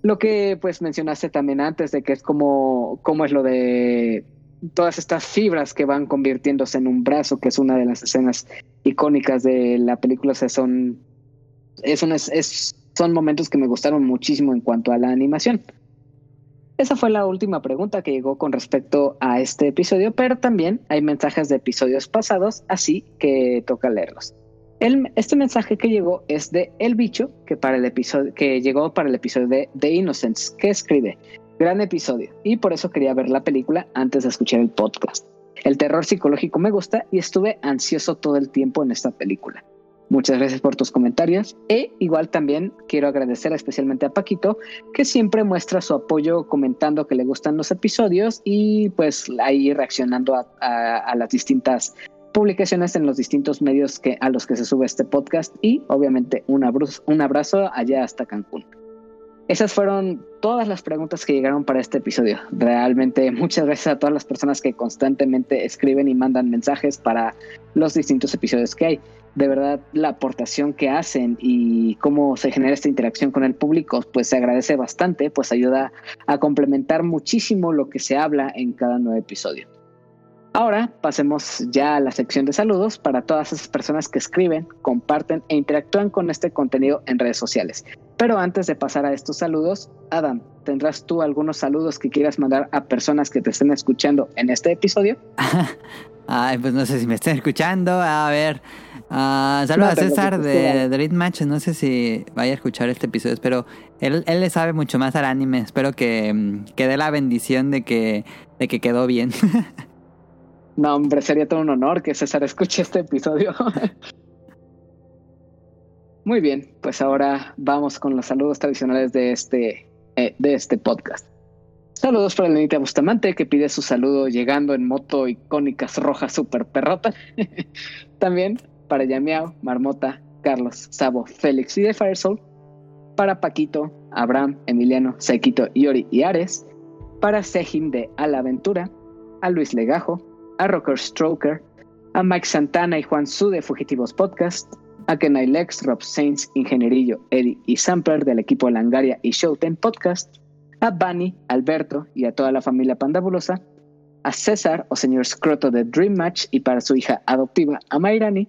lo que pues mencionaste también antes de que es como, como es lo de todas estas fibras que van convirtiéndose en un brazo, que es una de las escenas icónicas de la película, o sea, son, es, es, son momentos que me gustaron muchísimo en cuanto a la animación. Esa fue la última pregunta que llegó con respecto a este episodio, pero también hay mensajes de episodios pasados, así que toca leerlos. este mensaje que llegó es de El Bicho, que, para el episodio, que llegó para el episodio de The Innocents, que escribe, gran episodio, y por eso quería ver la película antes de escuchar el podcast. El terror psicológico me gusta y estuve ansioso todo el tiempo en esta película. Muchas gracias por tus comentarios. E igual también quiero agradecer especialmente a Paquito, que siempre muestra su apoyo comentando que le gustan los episodios y pues ahí reaccionando a, las distintas publicaciones en los distintos medios a los que se sube este podcast y obviamente un abrazo, un abrazo allá hasta Cancún. Esas fueron todas las preguntas que llegaron para este episodio. Realmente muchas gracias a todas las personas que constantemente escriben y mandan mensajes para los distintos episodios que hay de verdad la aportación que hacen y cómo se genera esta interacción con el público, pues se agradece bastante, pues ayuda a complementar muchísimo lo que se habla en cada nuevo episodio. Ahora pasemos ya a la sección de saludos para todas esas personas que escriben, comparten e interactúan con este contenido en redes sociales. Pero antes de pasar a estos saludos, Adam, ¿tendrás tú algunos saludos que quieras mandar a personas que te estén escuchando en este episodio? Ay, pues no sé si me estén escuchando. A ver, uh, saludos a César de Dream Match. No sé si vaya a escuchar este episodio, pero él, él le sabe mucho más al anime. Espero que, mm, que dé la bendición de que, de que quedó bien. No, hombre, sería todo un honor que César escuche este episodio. Muy bien, pues ahora vamos con los saludos tradicionales de este, eh, de este podcast. Saludos para Lenita Bustamante, que pide su saludo llegando en moto icónicas rojas super perrota. También para Yamiao, Marmota, Carlos, Sabo, Félix y de Firesoul. Para Paquito, Abraham, Emiliano, Sequito, Yori y Ares. Para Sejim de A la Aventura. A Luis Legajo, a Rocker Stroker, a Mike Santana y Juan Su de Fugitivos Podcast, a Kenai Lex, Rob Sainz, Ingenierillo, Eddie y Sampler del equipo Langaria y Showtime Podcast, a Bunny, Alberto y a toda la familia pandabulosa, a César o señor Scroto de Dream Match y para su hija adoptiva, a Mayrani,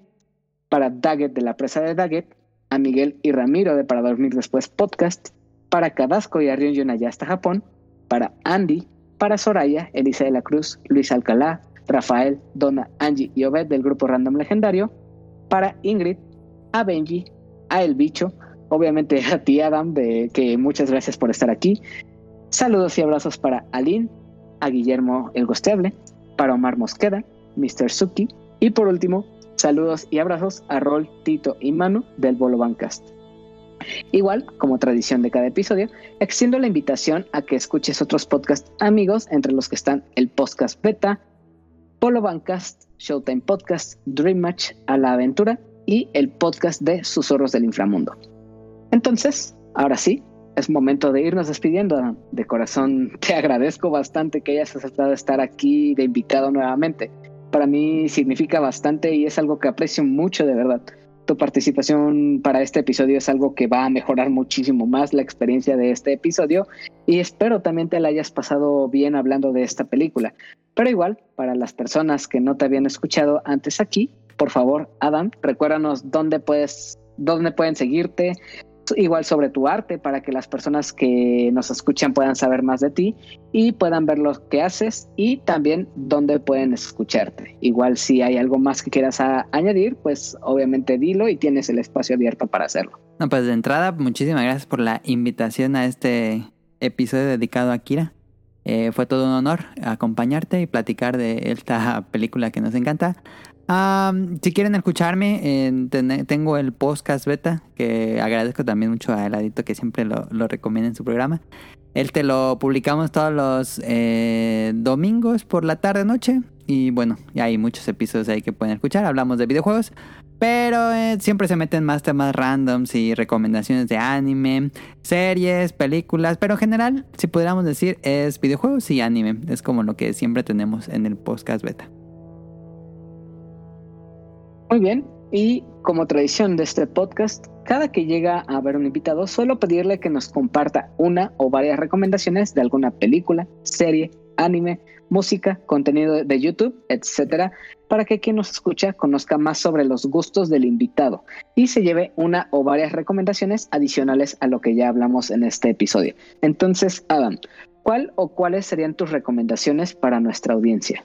para Daggett de la presa de Daggett, a Miguel y Ramiro de Para Dormir Después Podcast, para Cadasco y Arion Yonaya hasta Japón, para Andy, para Soraya, Elisa de la Cruz, Luis Alcalá, Rafael, Donna, Angie y Obed del grupo Random Legendario, para Ingrid, a Benji, a El Bicho, obviamente a ti Adam, de que muchas gracias por estar aquí. Saludos y abrazos para Aline, a Guillermo el Gosteable, para Omar Mosqueda, Mr. Suki y por último, saludos y abrazos a Rol, Tito y Manu del Bolo Bancast. Igual, como tradición de cada episodio, extiendo la invitación a que escuches otros podcasts amigos, entre los que están el podcast beta, Polo Bancast, Showtime Podcast, Dream Match, A la Aventura y el podcast de Susurros del Inframundo. Entonces, ahora sí, es momento de irnos despidiendo. De corazón, te agradezco bastante que hayas aceptado estar aquí de invitado nuevamente. Para mí significa bastante y es algo que aprecio mucho de verdad. Tu participación para este episodio es algo que va a mejorar muchísimo más la experiencia de este episodio y espero también te la hayas pasado bien hablando de esta película. Pero igual, para las personas que no te habían escuchado antes aquí, por favor, Adam, recuérdanos dónde puedes, dónde pueden seguirte, igual sobre tu arte para que las personas que nos escuchan puedan saber más de ti y puedan ver lo que haces y también dónde pueden escucharte. Igual si hay algo más que quieras añadir, pues obviamente dilo y tienes el espacio abierto para hacerlo. No, pues de entrada, muchísimas gracias por la invitación a este episodio dedicado a Kira. Eh, fue todo un honor acompañarte y platicar de esta película que nos encanta. Si quieren escucharme, tengo el podcast beta, que agradezco también mucho a Eladito que siempre lo, recomienda en su programa. Él te lo publicamos todos los eh, domingos por la tarde noche. Y bueno, ya hay muchos episodios ahí que pueden escuchar. Hablamos de videojuegos. Pero eh, siempre se meten más temas randoms y recomendaciones de anime, series, películas. Pero en general, si pudiéramos decir, es videojuegos y anime. Es como lo que siempre tenemos en el podcast beta. Muy bien. Y como tradición de este podcast, cada que llega a ver un invitado, suelo pedirle que nos comparta una o varias recomendaciones de alguna película, serie, anime, música, contenido de YouTube, etcétera, para que quien nos escucha conozca más sobre los gustos del invitado y se lleve una o varias recomendaciones adicionales a lo que ya hablamos en este episodio. Entonces, Adam, ¿cuál o cuáles serían tus recomendaciones para nuestra audiencia?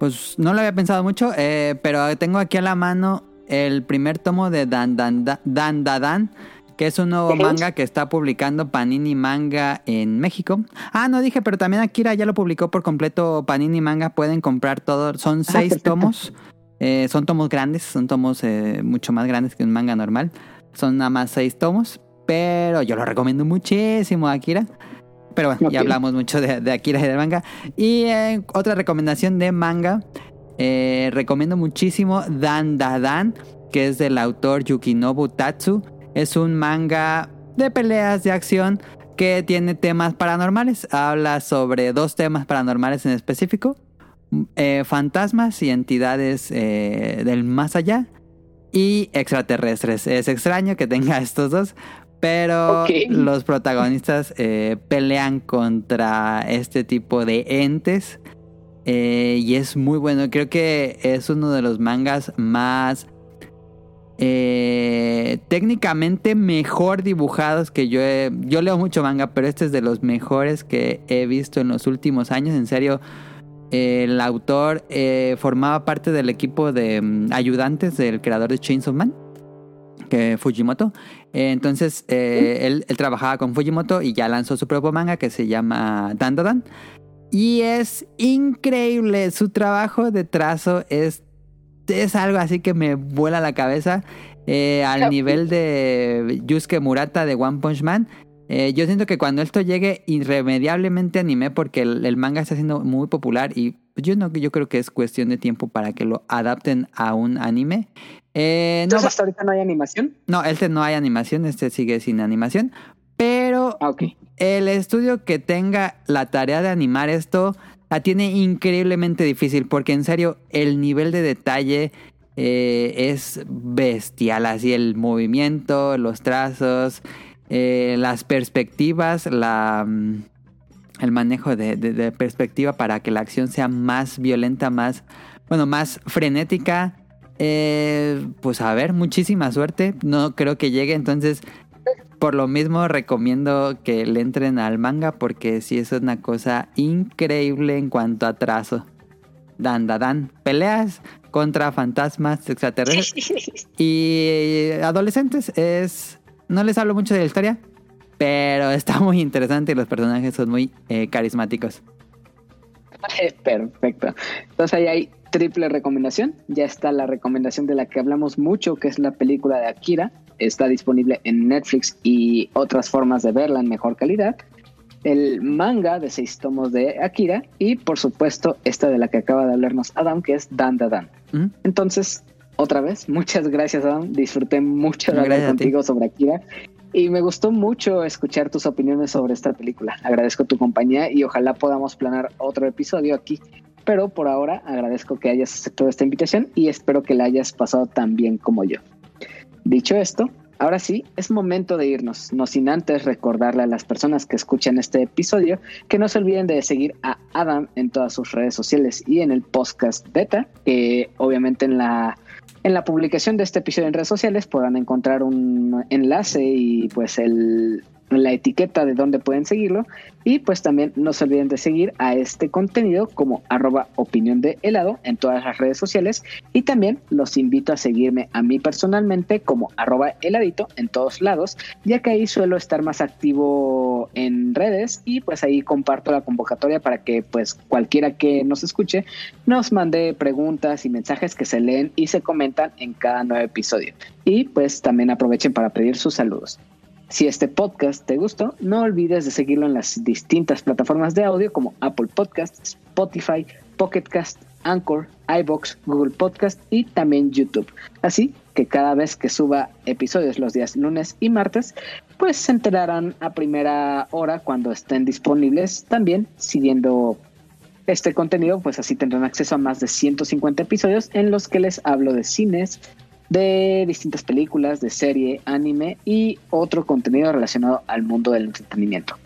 Pues no lo había pensado mucho, eh, pero tengo aquí a la mano el primer tomo de Dan Dan Dan, Dan, Dan que es un nuevo manga que está publicando Panini Manga en México. Ah, no dije, pero también Akira ya lo publicó por completo Panini Manga. Pueden comprar todo. Son ah, seis tomos. Eh, son tomos grandes, son tomos eh, mucho más grandes que un manga normal. Son nada más seis tomos. Pero yo lo recomiendo muchísimo a Akira. Pero bueno, ya hablamos mucho de, Akira y del manga. Y eh, otra recomendación de manga. recomiendo muchísimo Dan Dan, que es del autor Yukinobu Tatsu. Es un manga de peleas de acción que tiene temas paranormales. Habla sobre dos temas paranormales en específico. Eh, fantasmas y entidades eh, del más allá. Y extraterrestres. Es extraño que tenga estos dos. Pero los protagonistas eh, pelean contra este tipo de entes eh, y es muy bueno. Creo que es uno de los mangas más eh, técnicamente mejor dibujados que yo he, yo leo mucho manga, pero este es de los mejores que he visto en los últimos años. En serio, el autor formaba parte del equipo de mm, ayudantes del creador de Chainsaw Man, que Fujimoto. Eh, entonces, él, él, trabajaba con Fujimoto y ya lanzó su propio manga que se llama Dandadan. Y es increíble, su trabajo de trazo es es algo así que me vuela la cabeza. Eh, al nivel de Yusuke Murata de One Punch Man. Eh, yo siento que cuando esto llegue irremediablemente anime porque el, manga está siendo muy popular y yo no yo creo que es cuestión de tiempo para que lo adapten a un anime. Eh, Entonces hasta ahorita no hay animación. No, este no hay animación, este sigue sin animación. Pero ah, el estudio que tenga la tarea de animar esto la tiene increíblemente difícil porque en serio el nivel de detalle eh, es bestial, así el movimiento, los trazos, eh, las perspectivas, la, mm, el manejo de, perspectiva para que la acción sea más violenta, más, bueno, más frenética. Eh, pues a ver, muchísima suerte. No creo que llegue, entonces por lo mismo recomiendo que le entren al manga porque sí es una cosa increíble en cuanto a trazo. Dan, dan, dan. Peleas contra fantasmas extraterrestres y adolescentes. Es. No les hablo mucho de la historia, pero está muy interesante y los personajes son muy eh, carismáticos. Perfecto. Entonces ahí hay triple recomendación. Ya está la recomendación de la que hablamos mucho, que es la película de Akira. Está disponible en Netflix y otras formas de verla en mejor calidad. El manga de seis tomos de Akira y por supuesto esta de la que acaba de hablarnos Adam, que es Dan Da Dan. Entonces, otra vez, muchas gracias Adam. Disfruté mucho de hablar contigo sobre Akira y me gustó mucho escuchar tus opiniones sobre esta película. Agradezco tu compañía y ojalá podamos planear otro episodio aquí pero por ahora agradezco que hayas aceptado esta invitación y espero que la hayas pasado tan bien como yo. Dicho esto, ahora sí, es momento de irnos, no sin antes recordarle a las personas que escuchan este episodio que no se olviden de seguir a Adam en todas sus redes sociales y en el podcast beta, que obviamente en la en la publicación de este episodio en redes sociales podrán encontrar un enlace y pues el, la etiqueta de donde pueden seguirlo. Y pues también no se olviden de seguir a este contenido como arroba opinión de helado en todas las redes sociales. Y también los invito a seguirme a mí personalmente como arroba heladito en todos lados, ya que ahí suelo estar más activo en redes y pues ahí comparto la convocatoria para que pues cualquiera que nos escuche nos mande preguntas y mensajes que se leen y se comentan en cada nuevo episodio. Y pues también aprovechen para pedir sus saludos. Si este podcast te gustó, no olvides de seguirlo en las distintas plataformas de audio como Apple Podcasts, Spotify, Pocket Cast, Anchor, iBox, Google Podcast y también YouTube. Así que cada vez que suba episodios los días lunes y martes, pues se enterarán a primera hora cuando estén disponibles. También siguiendo este contenido, pues así tendrán acceso a más de 150 episodios en los que les hablo de cines, de distintas películas, de serie, anime y otro contenido relacionado al mundo del entretenimiento.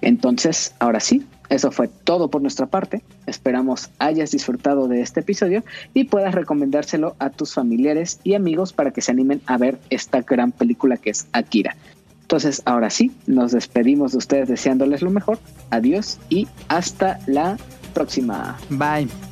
Entonces, ahora sí, eso fue todo por nuestra parte. Esperamos hayas disfrutado de este episodio y puedas recomendárselo a tus familiares y amigos para que se animen a ver esta gran película que es Akira. Entonces, ahora sí, nos despedimos de ustedes deseándoles lo mejor. Adiós y hasta la próxima. Bye.